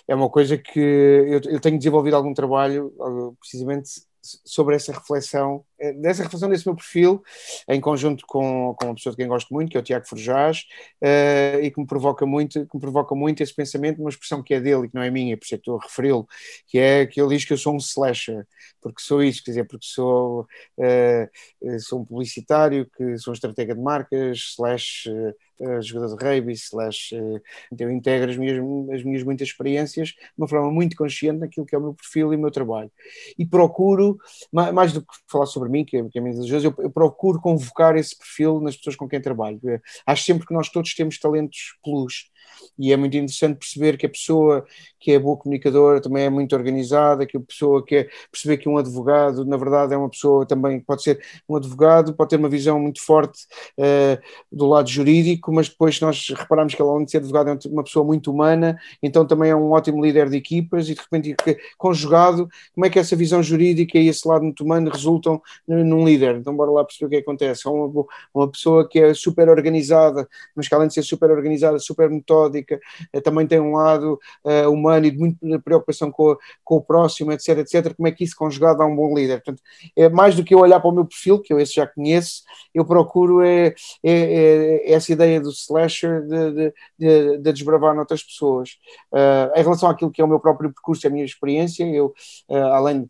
Speaker 2: é uma coisa que eu, eu tenho desenvolvido algum trabalho, uh, precisamente sobre essa reflexão, eh, dessa reflexão desse meu perfil, em conjunto com, com uma pessoa de quem gosto muito, que é o Tiago Forjás, uh, e que me provoca muito, que me provoca muito esse pensamento, uma expressão que é dele e que não é minha, por isso é que estou a referi-lo, que é que ele diz que eu sou um slasher, porque sou isso, quer dizer, porque sou, uh, sou um publicitário, que sou um estratega de marcas, slash uh, jogador de rugby, slash, uh, eu integro as minhas, as minhas muitas experiências de uma forma muito consciente naquilo que é o meu perfil e o meu trabalho. E procuro, mais do que falar sobre mim, que é, que é menos eu, eu procuro convocar esse perfil nas pessoas com quem trabalho. Acho sempre que nós todos temos talentos plus e é muito interessante perceber que a pessoa que é boa comunicadora também é muito organizada, que a pessoa que é perceber que um advogado, na verdade, é uma pessoa também pode ser um advogado, pode ter uma visão muito forte uh, do lado jurídico, mas depois nós reparamos que ela, além de ser advogado, é uma pessoa muito humana, então também é um ótimo líder de equipas e de repente conjugado, como é que essa visão jurídica e esse lado muito humano resultam num líder? Então bora lá perceber o que, é acontece. Uma, uma pessoa que é super organizada, mas que além de ser super organizada, super metódica, eh, também tem um lado uh, humano e de muita preocupação com, com o próximo, etc, etc, como é que isso conjugado a um bom líder. Portanto, é mais do que eu olhar para o meu perfil, que eu esse já conheço, eu procuro é, é, é essa ideia do slasher de, de, de, de desbravar noutras pessoas. Uh, em relação àquilo que é o meu próprio percurso, a minha experiência, eu, uh, além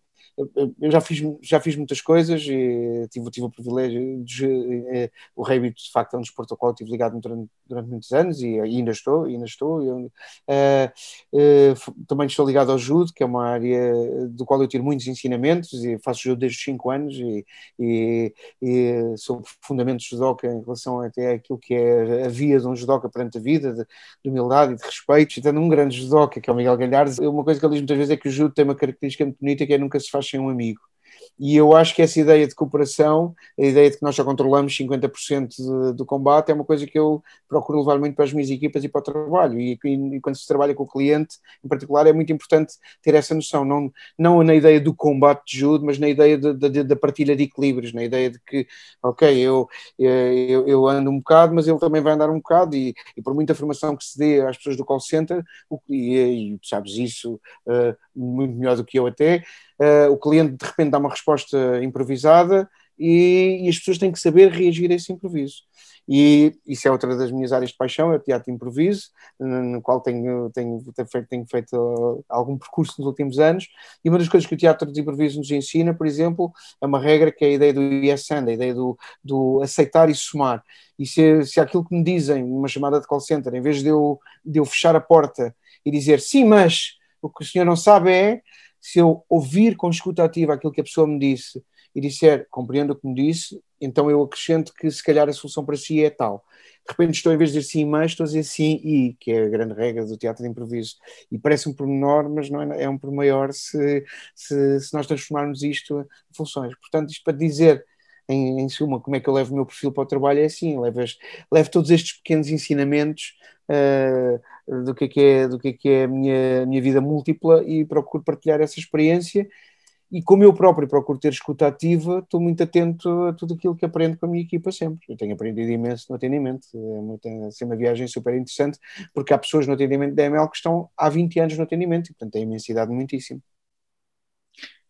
Speaker 2: eu já fiz, já fiz muitas coisas e tive, tive o privilégio de, eh, o rugby de facto é um desporto ao qual estive ligado durante, durante muitos anos e ainda estou, ainda estou. Eu, uh, uh, também estou ligado ao judo, que é uma área do qual eu tiro muitos ensinamentos e faço judo desde os 5 anos e, e, e sou profundamente judoca em relação até àquilo que é a via de um judoca perante a vida, de, de humildade e de respeito. E tendo um grande judoca, que é o Miguel Galhardo, uma coisa que ele diz muitas vezes é que o judo tem uma característica muito bonita que é nunca se faz sem um amigo. E eu acho que essa ideia de cooperação, a ideia de que nós já controlamos 50% do combate, é uma coisa que eu procuro levar muito para as minhas equipas e para o trabalho. E, e, quando se trabalha com o cliente, em particular, é muito importante ter essa noção, não, não na ideia do combate de judo, mas na ideia da partilha de equilíbrios, na ideia de que, ok, eu, eu, eu, ando um bocado, mas ele também vai andar um bocado, e, e por muita formação que se dê às pessoas do call center, e, e sabes isso uh, muito melhor do que eu até, uh, o cliente de repente dá uma resposta improvisada e, e, as pessoas têm que saber reagir a esse improviso. E isso é outra das minhas áreas de paixão, é o teatro improviso, no qual tenho, tenho, tenho, feito, feito algum percurso nos últimos anos. E uma das coisas que o teatro de improviso nos ensina, por exemplo, é uma regra que é a ideia do yes and, a ideia do, do aceitar e somar. E se, se aquilo que me dizem numa chamada de call center, em vez de eu, de eu fechar a porta e dizer sim, mas o que o senhor não sabe é se eu ouvir com escuta ativa aquilo que a pessoa me disse e disser compreendo o que me disse, então eu acrescento que se calhar a solução para si é tal. De repente estou, em vez de dizer sim, mas, estou a dizer sim e, que é a grande regra do teatro de improviso. E parece um pormenor, mas não é, é um por maior se, se, se nós transformarmos isto em funções. Portanto, isto para dizer em, em, suma, como é que eu levo o meu perfil para o trabalho é assim, levo, levo todos estes pequenos ensinamentos uh, do que é, que é, do que é, que é a minha, minha vida múltipla e procuro partilhar essa experiência e como eu próprio procuro ter escuta ativa, estou muito atento a tudo aquilo que aprendo com a minha equipa sempre. Eu tenho aprendido imenso no atendimento, é muito, é uma viagem super interessante, porque há pessoas no atendimento da ML que estão há 20 anos no atendimento e, portanto, tem imensidade muitíssimo.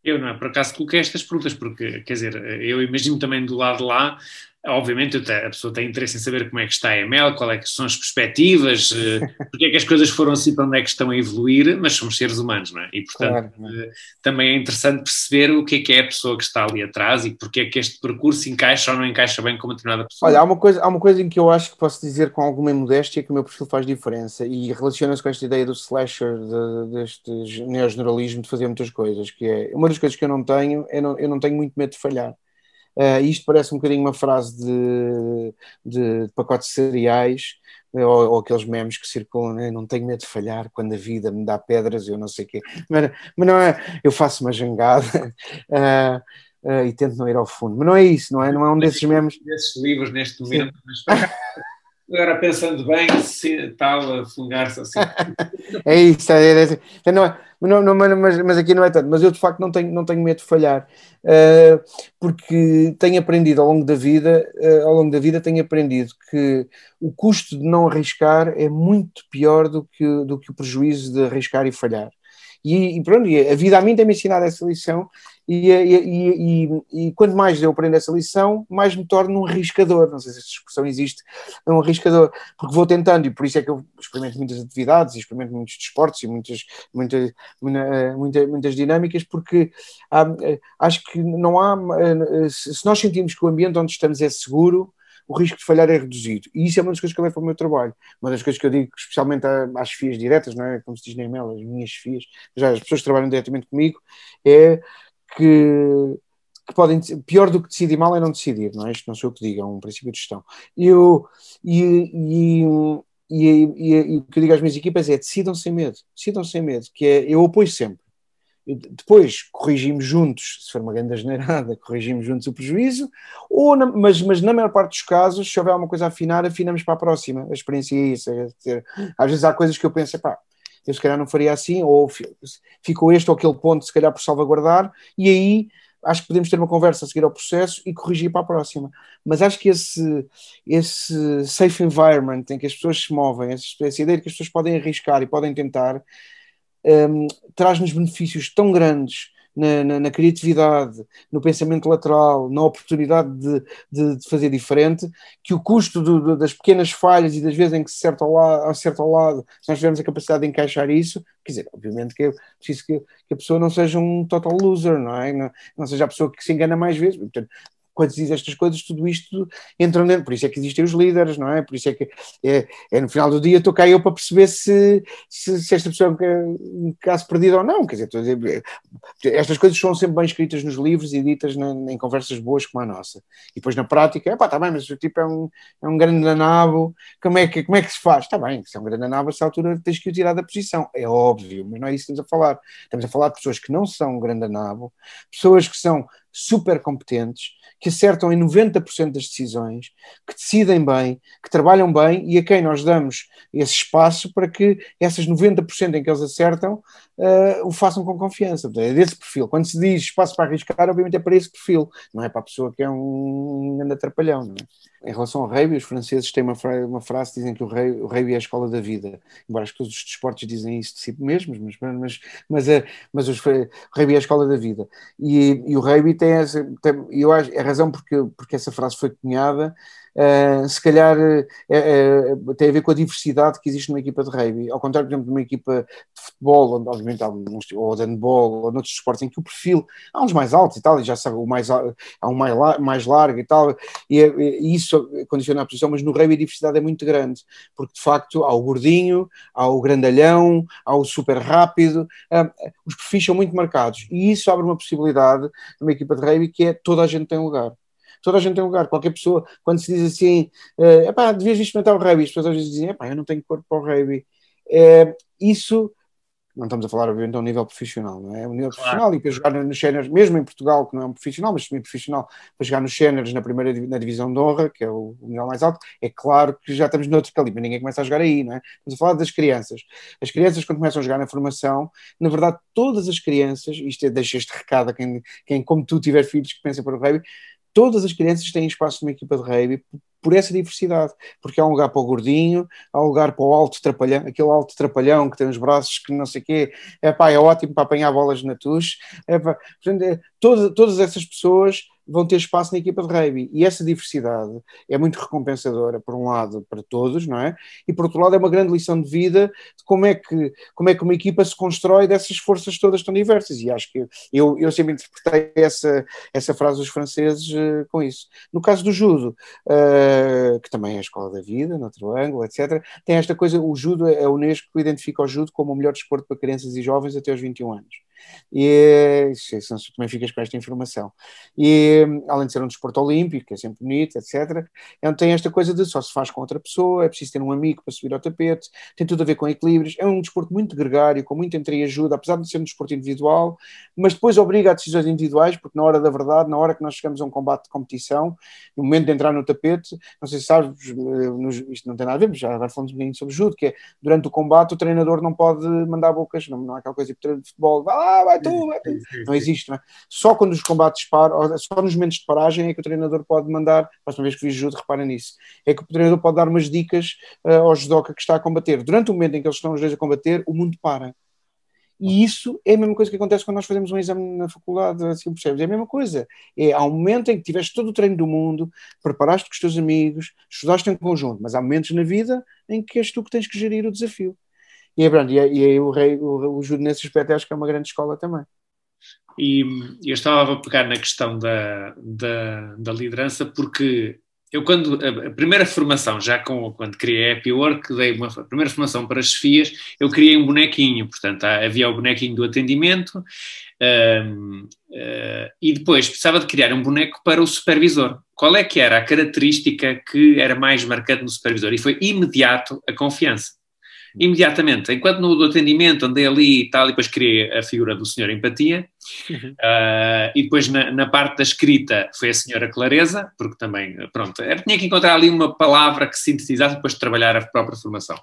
Speaker 1: Eu, não é? Por acaso coloquei estas perguntas, porque, quer dizer, eu imagino também do lado lá Obviamente a pessoa tem interesse em saber como é que está a ML, qual é que são as perspectivas, eh, *laughs* porque é que as coisas foram assim, para onde é que estão a evoluir, mas somos seres humanos, não é? E portanto claro. Eh, também é interessante perceber o que é que é a pessoa que está ali atrás e porque é que este percurso encaixa ou não encaixa bem com uma determinada pessoa.
Speaker 2: Olha, há uma coisa, há uma coisa em que eu acho que posso dizer com alguma modéstia que o meu perfil faz diferença e relaciona-se com esta ideia do slasher, de, deste neogeneralismo de fazer muitas coisas, que é uma das coisas que eu não tenho, eu não, eu não tenho muito medo de falhar. Uh, isto parece um bocadinho uma frase de, de pacotes de cereais, ou, ou, aqueles memes que circulam, né? não tenho medo de falhar quando a vida me dá pedras, eu não sei o quê. Mas, mas, não é, eu faço uma jangada uh, *laughs* uh, e tento não ir ao fundo. Mas não é isso, não é? Não é um desses memes.
Speaker 1: Desses livros neste momento, Agora, pensando bem, se tal fungar-se assim. *laughs*
Speaker 2: é isso, é, é, não, não, não, mas, mas aqui não é tanto. Mas eu, de facto, não tenho, não tenho medo de falhar, uh, porque tenho aprendido ao longo da vida, uh, ao longo da vida tenho aprendido que o custo de não arriscar é muito pior do que, do que o prejuízo de arriscar e falhar. E, e pronto, a vida a mim tem-me ensinado essa lição e, e, e, e, quanto mais eu aprendo essa lição, mais me torno um arriscador. Não sei se essa expressão existe, um arriscador, porque vou tentando, e por isso é que eu experimento muitas atividades, e experimento muitos desportos e muitas, muitas, muitas, muitas dinâmicas, porque há, acho que não há. Se nós sentimos que o ambiente onde estamos é seguro, o risco de falhar é reduzido. E isso é uma das coisas que eu levo para o meu trabalho. Uma das coisas que eu digo, especialmente às FIAs diretas, não é? Como se diz na e-mail, as minhas FIAs, já as pessoas que trabalham diretamente comigo, é que, que podem, pior do que decidir mal é não decidir, não é? Isto não sou eu que digo, é um princípio de gestão. Eu, e, e, e, e, e o que eu digo às minhas equipas é decidam sem medo, decidam sem medo, que é, eu apoio sempre. Depois corrigimos juntos, se for uma grande asneirada, *laughs* corrigimos juntos o prejuízo, ou na, mas, mas na maior parte dos casos, se houver alguma coisa a afinar, afinamos para a próxima. A experiência é isso. É às vezes há coisas que eu penso, pá, eu se calhar não faria assim, ou ficou este ou aquele ponto, se calhar por salvaguardar, e aí acho que podemos ter uma conversa a seguir ao processo e corrigir para a próxima. Mas acho que esse, esse safe environment em que as pessoas se movem, essa ideia de que as pessoas podem arriscar e podem tentar, um, traz-nos benefícios tão grandes na, na, na, criatividade, no pensamento lateral, na oportunidade de, de, de fazer diferente, que o custo do, do, das pequenas falhas e das vezes em que se ao, lado, ao lado, se nós tivermos a capacidade de encaixar isso, quer dizer, obviamente que é preciso que, que a pessoa não seja um total loser, não é? Não, não seja a pessoa que se engana mais vezes. Portanto, quando se diz estas coisas, tudo isto entra dentro. Por isso é que existem os líderes, não é? Por isso é que é, é no final do dia estou cá eu para perceber se, se, se esta pessoa é um caso perdido ou não. Quer dizer, dizer, estas coisas são sempre bem escritas nos livros e ditas na, em conversas boas como a nossa. E depois na prática, pá, está bem, mas o tipo é um, é um grande danabo, como é, que, como é que se faz? Está bem, se é um grande danabo, a essa altura tens que o tirar da posição. É óbvio, mas não é isso que estamos a falar. Estamos a falar de pessoas que não são um grande danabo, pessoas que são super competentes, que acertam em 90% das decisões, que decidem bem, que trabalham bem e a quem nós damos esse espaço para que essas 90% em que eles acertam uh, o façam com confiança. É desse perfil. Quando se diz espaço para arriscar, obviamente é para esse perfil, não é para a pessoa que é um grande atrapalhão. Não é? Em relação ao rugby, os franceses têm uma, fra uma frase dizem que o rugby, o rugby é a escola da vida. Embora as coisas dos desportos dizem isso de si mesmos, mas, mas, mas, é, mas os, o rugby é a escola da vida. E, e o rugby tem essa. Tem, eu acho, é a razão porque, porque essa frase foi cunhada uh, se calhar uh, tem a ver com a diversidade que existe numa equipa de rugby. Ao contrário, por exemplo, de uma equipa de futebol, onde, obviamente, ou de handball, ou noutros esportes, em que o perfil há uns mais altos e tal, e já sabe, o mais, há um mais, mais largo e tal, e, e isso condiciona a posição, mas no rugby a diversidade é muito grande, porque de facto há o gordinho, há o grandalhão, há o super rápido, uh, os perfis são muito marcados, e isso abre uma possibilidade numa equipa de rugby que é toda a gente tem lugar toda a gente tem lugar. Qualquer pessoa, quando se diz assim, uh, epá, devias experimentar o rugby, as pessoas às vezes dizem, epá, eu não tenho corpo para o rugby. Uh, isso não estamos a falar, obviamente, a um nível profissional, não é? Um nível claro. profissional e para jogar nos séniores, mesmo em Portugal, que não é um profissional, mas semi-profissional, para jogar nos séniores na primeira na divisão de honra, que é o, o nível mais alto, é claro que já estamos noutro calibre, ninguém começa a jogar aí, não é? Estamos a falar das crianças. As crianças, quando começam a jogar na formação, na verdade, todas as crianças, isto é, deixa este recado a quem, quem, como tu, tiver filhos que pensem para o rugby, todas as crianças têm espaço numa equipa de rugby por essa diversidade, porque há um lugar para o gordinho, há um lugar para o alto trapalhão, aquele alto trapalhão que tem os braços que não sei o quê, é pá, é ótimo para apanhar bolas na tush, é pá, portanto, é, todas, todas essas pessoas vão ter espaço na equipa de rugby. E essa diversidade é muito recompensadora, por um lado, para todos, não é? E por outro lado, é uma grande lição de vida de como é que, como é que uma equipa se constrói dessas forças todas tão diversas. E acho que eu, eu sempre interpretei essa, essa frase dos franceses uh, com isso. No caso do judo, uh, que também é a escola da vida, no ângulo, etc., tem esta coisa, o judo, é a Unesco identifica o judo como o melhor desporto para crianças e jovens até aos 21 anos. E isso, também ficas com esta informação. E além de ser um desporto olímpico, é sempre bonito, etc., então tem esta coisa de só se faz com outra pessoa, é preciso ter um amigo para subir ao tapete, tem tudo a ver com equilíbrios. É um desporto muito gregário, com muita entreajuda, apesar de ser um desporto individual, mas depois obriga a decisões individuais, porque na hora da verdade, na hora que nós chegamos a um combate de competição, no momento de entrar no tapete, não sei se sabes, isto não tem nada a ver, mas já agora falamos um bocadinho sobre judo, que é durante o combate o treinador não pode mandar bocas, não, não é aquela coisa de futebol, vai lá, ah, vai tu, vai tu. Não existe, não é? Só quando os combates param, só nos momentos de paragem é que o treinador pode mandar, a próxima vez que vi judo, reparem nisso, é que o treinador pode dar umas dicas uh, ao judoca que está a combater. Durante o momento em que eles estão os dois a combater, o mundo para. E isso é a mesma coisa que acontece quando nós fazemos um exame na faculdade, assim percebes? É a mesma coisa. É há um momento em que tiveste todo o treino do mundo, preparaste com os teus amigos, estudaste em conjunto, mas há momentos na vida em que és tu que tens que gerir o desafio. E, pronto, e, aí o, rei, o, o judo nesse aspecto acho que é uma grande escola também.
Speaker 1: E eu estava a pegar na questão da, da, da liderança porque eu quando a primeira formação, já com, quando criei a Happy Work, dei uma a primeira formação para as chefias, eu criei um bonequinho, portanto havia o bonequinho do atendimento uh, e depois precisava de criar um boneco para o supervisor. Qual é que era a característica que era mais marcante no supervisor? E foi imediato a confiança imediatamente. Enquanto no atendimento andei ali e tal, e depois criei a figura do senhor Empatia, uhum. uh, e depois na, na, parte da escrita foi a senhora Clareza, porque também, pronto, era, tinha que encontrar ali uma palavra que sintetizasse depois de trabalhar a própria formação.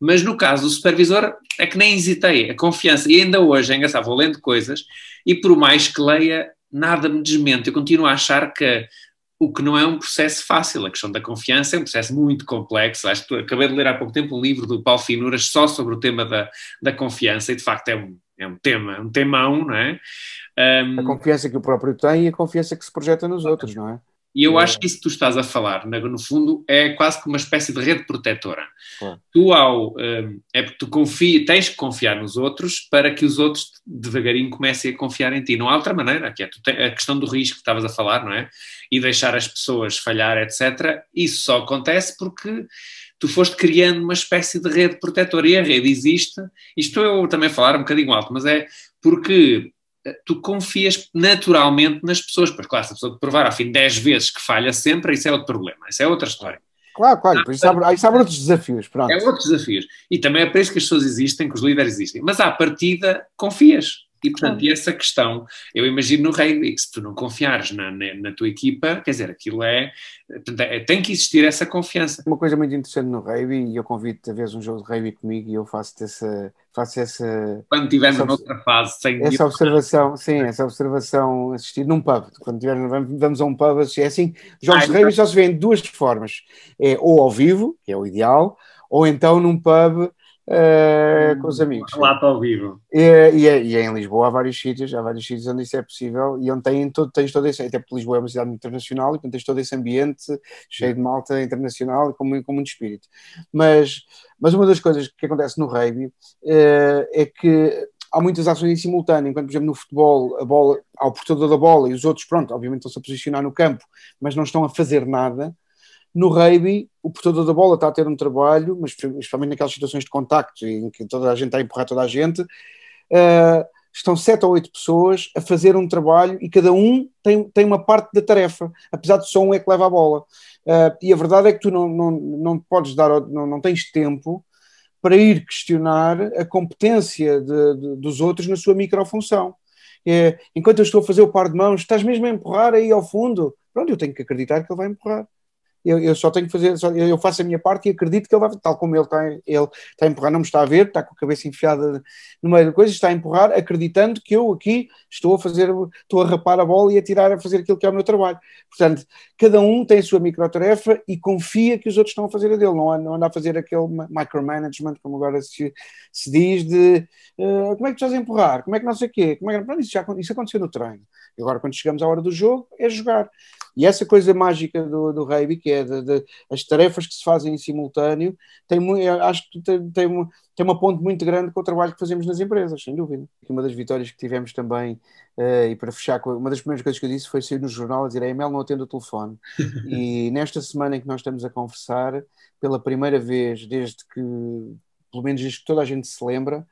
Speaker 1: Mas no caso do supervisor, é que nem hesitei, a confiança, e ainda hoje, é engraçado, vou lendo coisas, e por mais que leia, nada me desmente, eu continuo a achar que o que não é um processo fácil. A questão da confiança é um processo muito complexo. Acho que acabei de ler há pouco tempo um livro do Paulo Finuras só sobre o tema da, da confiança e de facto é um, é um tema, um temão, não é?
Speaker 2: Um, a confiança que o próprio tem e a confiança que se projeta nos outros, não é?
Speaker 1: E eu acho que isso que tu estás a falar, no fundo, é quase como uma espécie de rede protetora. Tu, ao, hum, é porque tu confia, tens que confiar nos outros para que os outros devagarinho comecem a confiar em ti. Não há outra maneira, que é a questão do risco que estavas a falar, não é? E deixar as pessoas falhar, etc. Isso só acontece porque tu foste criando uma espécie de rede protetora e a rede existe. Isto eu também falar um bocadinho alto, mas é porque tu confias naturalmente nas pessoas. Pois claro, se a pessoa te provar ao fim de 10 vezes que falha sempre, isso é outro problema, isso é outra história.
Speaker 2: Claro, claro, por isso há, isso há outros desafios. Pronto.
Speaker 1: É outros desafios. E também é para isso que as pessoas existem, que os líderes existem. Mas à partida, confias. E, portanto, e essa questão, eu imagino no rugby, se tu não confiares na, na, na, tua equipa, quer dizer, aquilo é, é, tem que existir essa confiança.
Speaker 2: Uma coisa muito interessante no rugby, e eu convido-te a ver um jogo de rugby comigo e eu faço essa, faço essa...
Speaker 1: Quando estivermos noutra fase, sem...
Speaker 2: Essa observação, sim, essa observação assistir num pub, quando tivermos, vamos a um pub, é assim, jogos ah, de rugby só se vêem de duas formas, é ou ao vivo, que é o ideal, ou então num pub Uh, com os amigos.
Speaker 1: Lá para ao vivo.
Speaker 2: E, e, e, em Lisboa há vários sítios, há vários sítios onde isso é possível e onde tem todo, tens todo esse, até porque Lisboa é uma cidade internacional e portanto tens todo esse ambiente cheio de malta internacional e com, com muito espírito. Mas, mas uma das coisas que acontece no rugby uh, é que há muitas ações em simultâneo, enquanto, por exemplo, no futebol, a bola, há o portador da bola e os outros, pronto, obviamente estão-se a posicionar no campo, mas não estão a fazer nada. No rugby, o portador da bola está a ter um trabalho, mas principalmente naquelas situações de contacto em que toda a gente está a empurrar toda a gente, uh, estão sete ou oito pessoas a fazer um trabalho e cada um tem, tem uma parte da tarefa, apesar de só um é que leva a bola. Uh, e a verdade é que tu não, não, não podes dar, não, não tens tempo para ir questionar a competência de, de, dos outros na sua microfunção. É, enquanto eu estou a fazer o par de mãos, estás mesmo a empurrar aí ao fundo? Pronto, eu tenho que acreditar que ele vai empurrar eu, eu, só tenho que fazer, só, eu faço a minha parte e acredito que ele vai, tal como ele está, ele está a empurrar, não me está a ver, está com a cabeça enfiada no meio da coisa, está a empurrar, acreditando que eu aqui estou a fazer, estou a rapar a bola e a tirar, a fazer aquilo que é o meu trabalho. Portanto, cada um tem a sua microtarefa e confia que os outros estão a fazer a dele, não, não anda a fazer aquele micromanagement, como agora se, se diz, de uh, como é que tu estás a empurrar, como é que não sei o quê, como é que, isso, já, isso aconteceu no treino. Agora, quando chegamos à hora do jogo, é jogar. E essa coisa mágica do, do rugby, que é de, de, as tarefas que se fazem em simultâneo, tem, acho que tem, tem, tem uma ponte muito grande com o trabalho que fazemos nas empresas, sem dúvida. Uma das vitórias que tivemos também, uh, e para fechar, uma das primeiras coisas que eu disse foi sair no jornal a dizer a Emel não atende o telefone. *laughs* e nesta semana em que nós estamos a conversar, pela primeira vez desde que, pelo menos desde que toda a gente se lembra,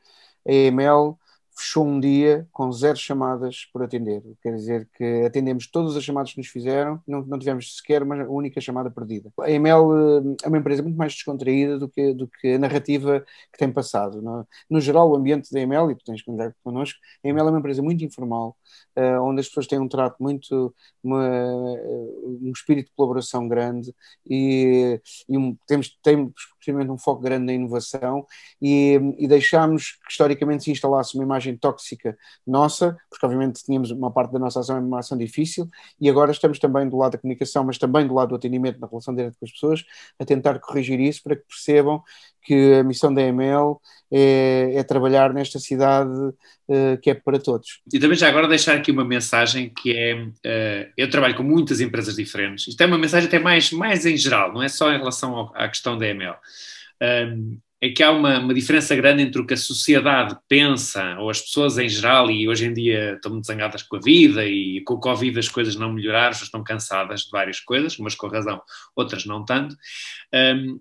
Speaker 2: a Emel fechou um dia com zero chamadas por atender. Quer dizer que atendemos todas as chamadas que nos fizeram, não, não tivemos sequer uma única chamada perdida. A EML eh, é uma empresa muito mais descontraída do que, do que a narrativa que tem passado. No, no geral, o ambiente da EML, e tu tens andar connosco, a EML é uma empresa muito informal, uh, onde as pessoas têm um trato muito, uma, uh, um espírito de colaboração grande e, e um, temos, temos precisamente um foco grande na inovação e, e deixámos que historicamente se instalasse uma imagem tóxica nossa, porque obviamente tínhamos uma parte da nossa ação é uma ação difícil e agora estamos também do lado da comunicação, mas também do lado do atendimento na relação direta com as pessoas, a tentar corrigir isso para que percebam que a missão da EML é, é trabalhar nesta cidade uh, que é para todos.
Speaker 1: E também já agora deixar aqui uma mensagem que é, uh, eu trabalho com muitas empresas diferentes, isto é uma mensagem até mais, mais em geral, não é só em relação ao, à questão da EML. Um, é que há uma, uma, diferença grande entre o que a sociedade pensa, ou as pessoas em geral, e hoje em dia estão muito zangadas com a vida, e com o Covid as coisas não melhoraram, estão cansadas de várias coisas, umas com razão, outras não tanto. Um,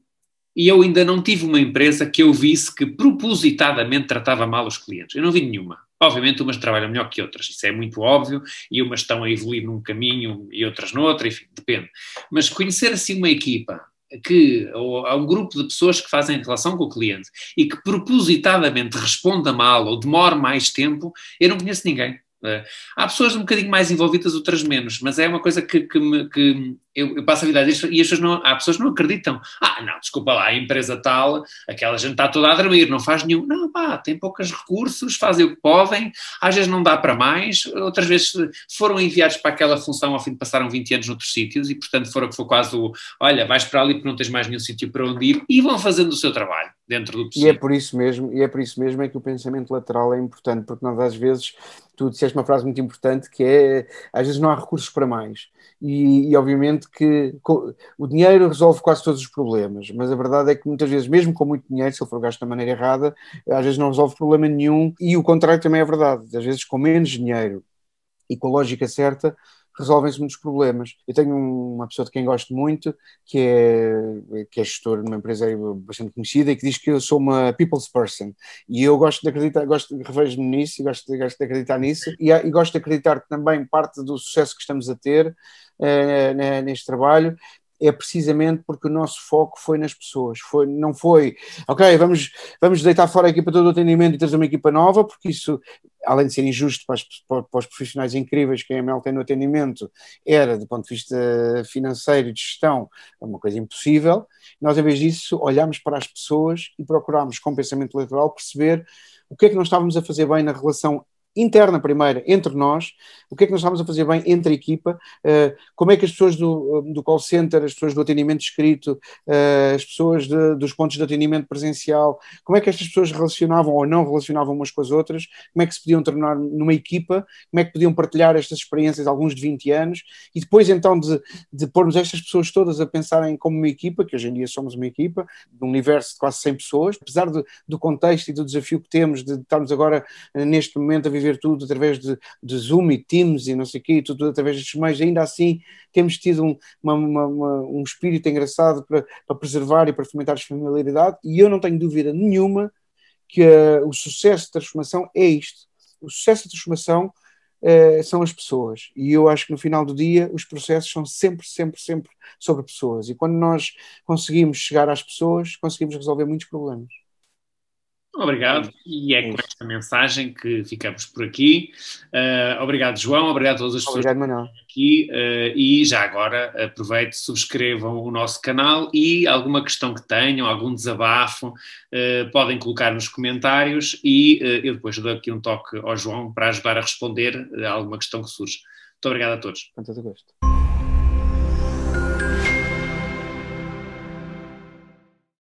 Speaker 1: e eu ainda não tive uma empresa que eu visse que propositadamente tratava mal os clientes. Eu não vi nenhuma. Obviamente, umas trabalham melhor que outras, isso é muito óbvio, e umas estão a evoluir num caminho e outras no outro, enfim, depende. Mas conhecer assim uma equipa que ou um grupo de pessoas que fazem relação com o cliente e que propositadamente responda mal ou demore mais tempo, eu não conheço ninguém. É. Há pessoas um bocadinho mais envolvidas, outras menos, mas é uma coisa que, que, me, que eu, eu, passo a vida a dizer e as pessoas não, há pessoas que não acreditam. Ah, não, desculpa lá, a empresa tal, aquela gente está toda a dormir, não faz nenhum. Não, pá, tem poucos recursos, fazem o que podem, às vezes não dá para mais, outras vezes foram enviados para aquela função ao fim de passaram 20 anos noutros sítios e, portanto, foram que foi quase o olha, vais para ali porque não tens mais nenhum sítio para onde ir e vão fazendo o seu trabalho dentro do
Speaker 2: possível. E é por isso mesmo, e é por isso mesmo é que o pensamento lateral é importante, porque nós às vezes, tu disseste uma frase muito importante que é às vezes não há recursos para mais. E, e, obviamente que o dinheiro resolve quase todos os problemas, mas a verdade é que muitas vezes, mesmo com muito dinheiro, se ele for gasto da maneira errada, às vezes não resolve problema nenhum, e o contrário também é verdade, às vezes com menos dinheiro e com a lógica certa, resolvem-se muitos problemas. Eu tenho uma pessoa de quem gosto muito, que é, que é gestor numa empresa bastante conhecida e que diz que eu sou uma people's person. E eu gosto de acreditar, gosto de revejo-me nisso e gosto gosto de acreditar nisso. E, e, gosto de acreditar também parte do sucesso que estamos a ter uh, neste trabalho é precisamente porque o nosso foco foi nas pessoas. Foi, não foi, ok, vamos, vamos deitar fora a equipa todo o atendimento e trazer uma equipa nova, porque isso, além de ser injusto para, as, para, os profissionais incríveis que a ML tem no atendimento, era, do ponto de vista financeiro e de gestão, uma coisa impossível. Nós, em vez disso, olhámos para as pessoas e procurámos, com pensamento eleitoral, perceber o que é que nós estávamos a fazer bem na relação interna primeiro, entre nós, o que é que nós estamos a fazer bem entre a equipa, uh, como é que as pessoas do, do call center, as pessoas do atendimento escrito, uh, as pessoas de, dos pontos de atendimento presencial, como é que estas pessoas relacionavam ou não relacionavam umas com as outras, como é que se podiam tornar numa equipa, como é que podiam partilhar estas experiências, alguns de 20 anos, e depois então de, de pormos estas pessoas todas a pensarem como uma equipa, que hoje em dia somos uma equipa, de um universo de quase 100 pessoas, apesar de, do contexto e do desafio que temos de estarmos agora neste momento a viver viver tudo através de, de Zoom e Teams e não sei o quê, tudo através destes meios, ainda assim temos tido um, uma, uma, uma, um espírito engraçado para, para preservar e para fomentar a familiaridade, e eu não tenho dúvida nenhuma que uh, o sucesso de transformação é isto. O sucesso de transformação uh, são as pessoas. E eu acho que no final do dia os processos são sempre, sempre, sempre sobre pessoas. E quando nós conseguimos chegar às pessoas, conseguimos resolver muitos problemas.
Speaker 1: Obrigado, e é com esta mensagem que ficamos por aqui. Uh, obrigado, João, obrigado a todas as pessoas
Speaker 2: obrigado, Manuel.
Speaker 1: aqui. Uh, e já agora, aproveite, subscrevam o nosso canal e alguma questão que tenham, algum desabafo, uh, podem colocar nos comentários e eu depois dou aqui um toque ao João para ajudar a responder a alguma questão que surge. Muito obrigado a todos.
Speaker 2: Com todo gosto.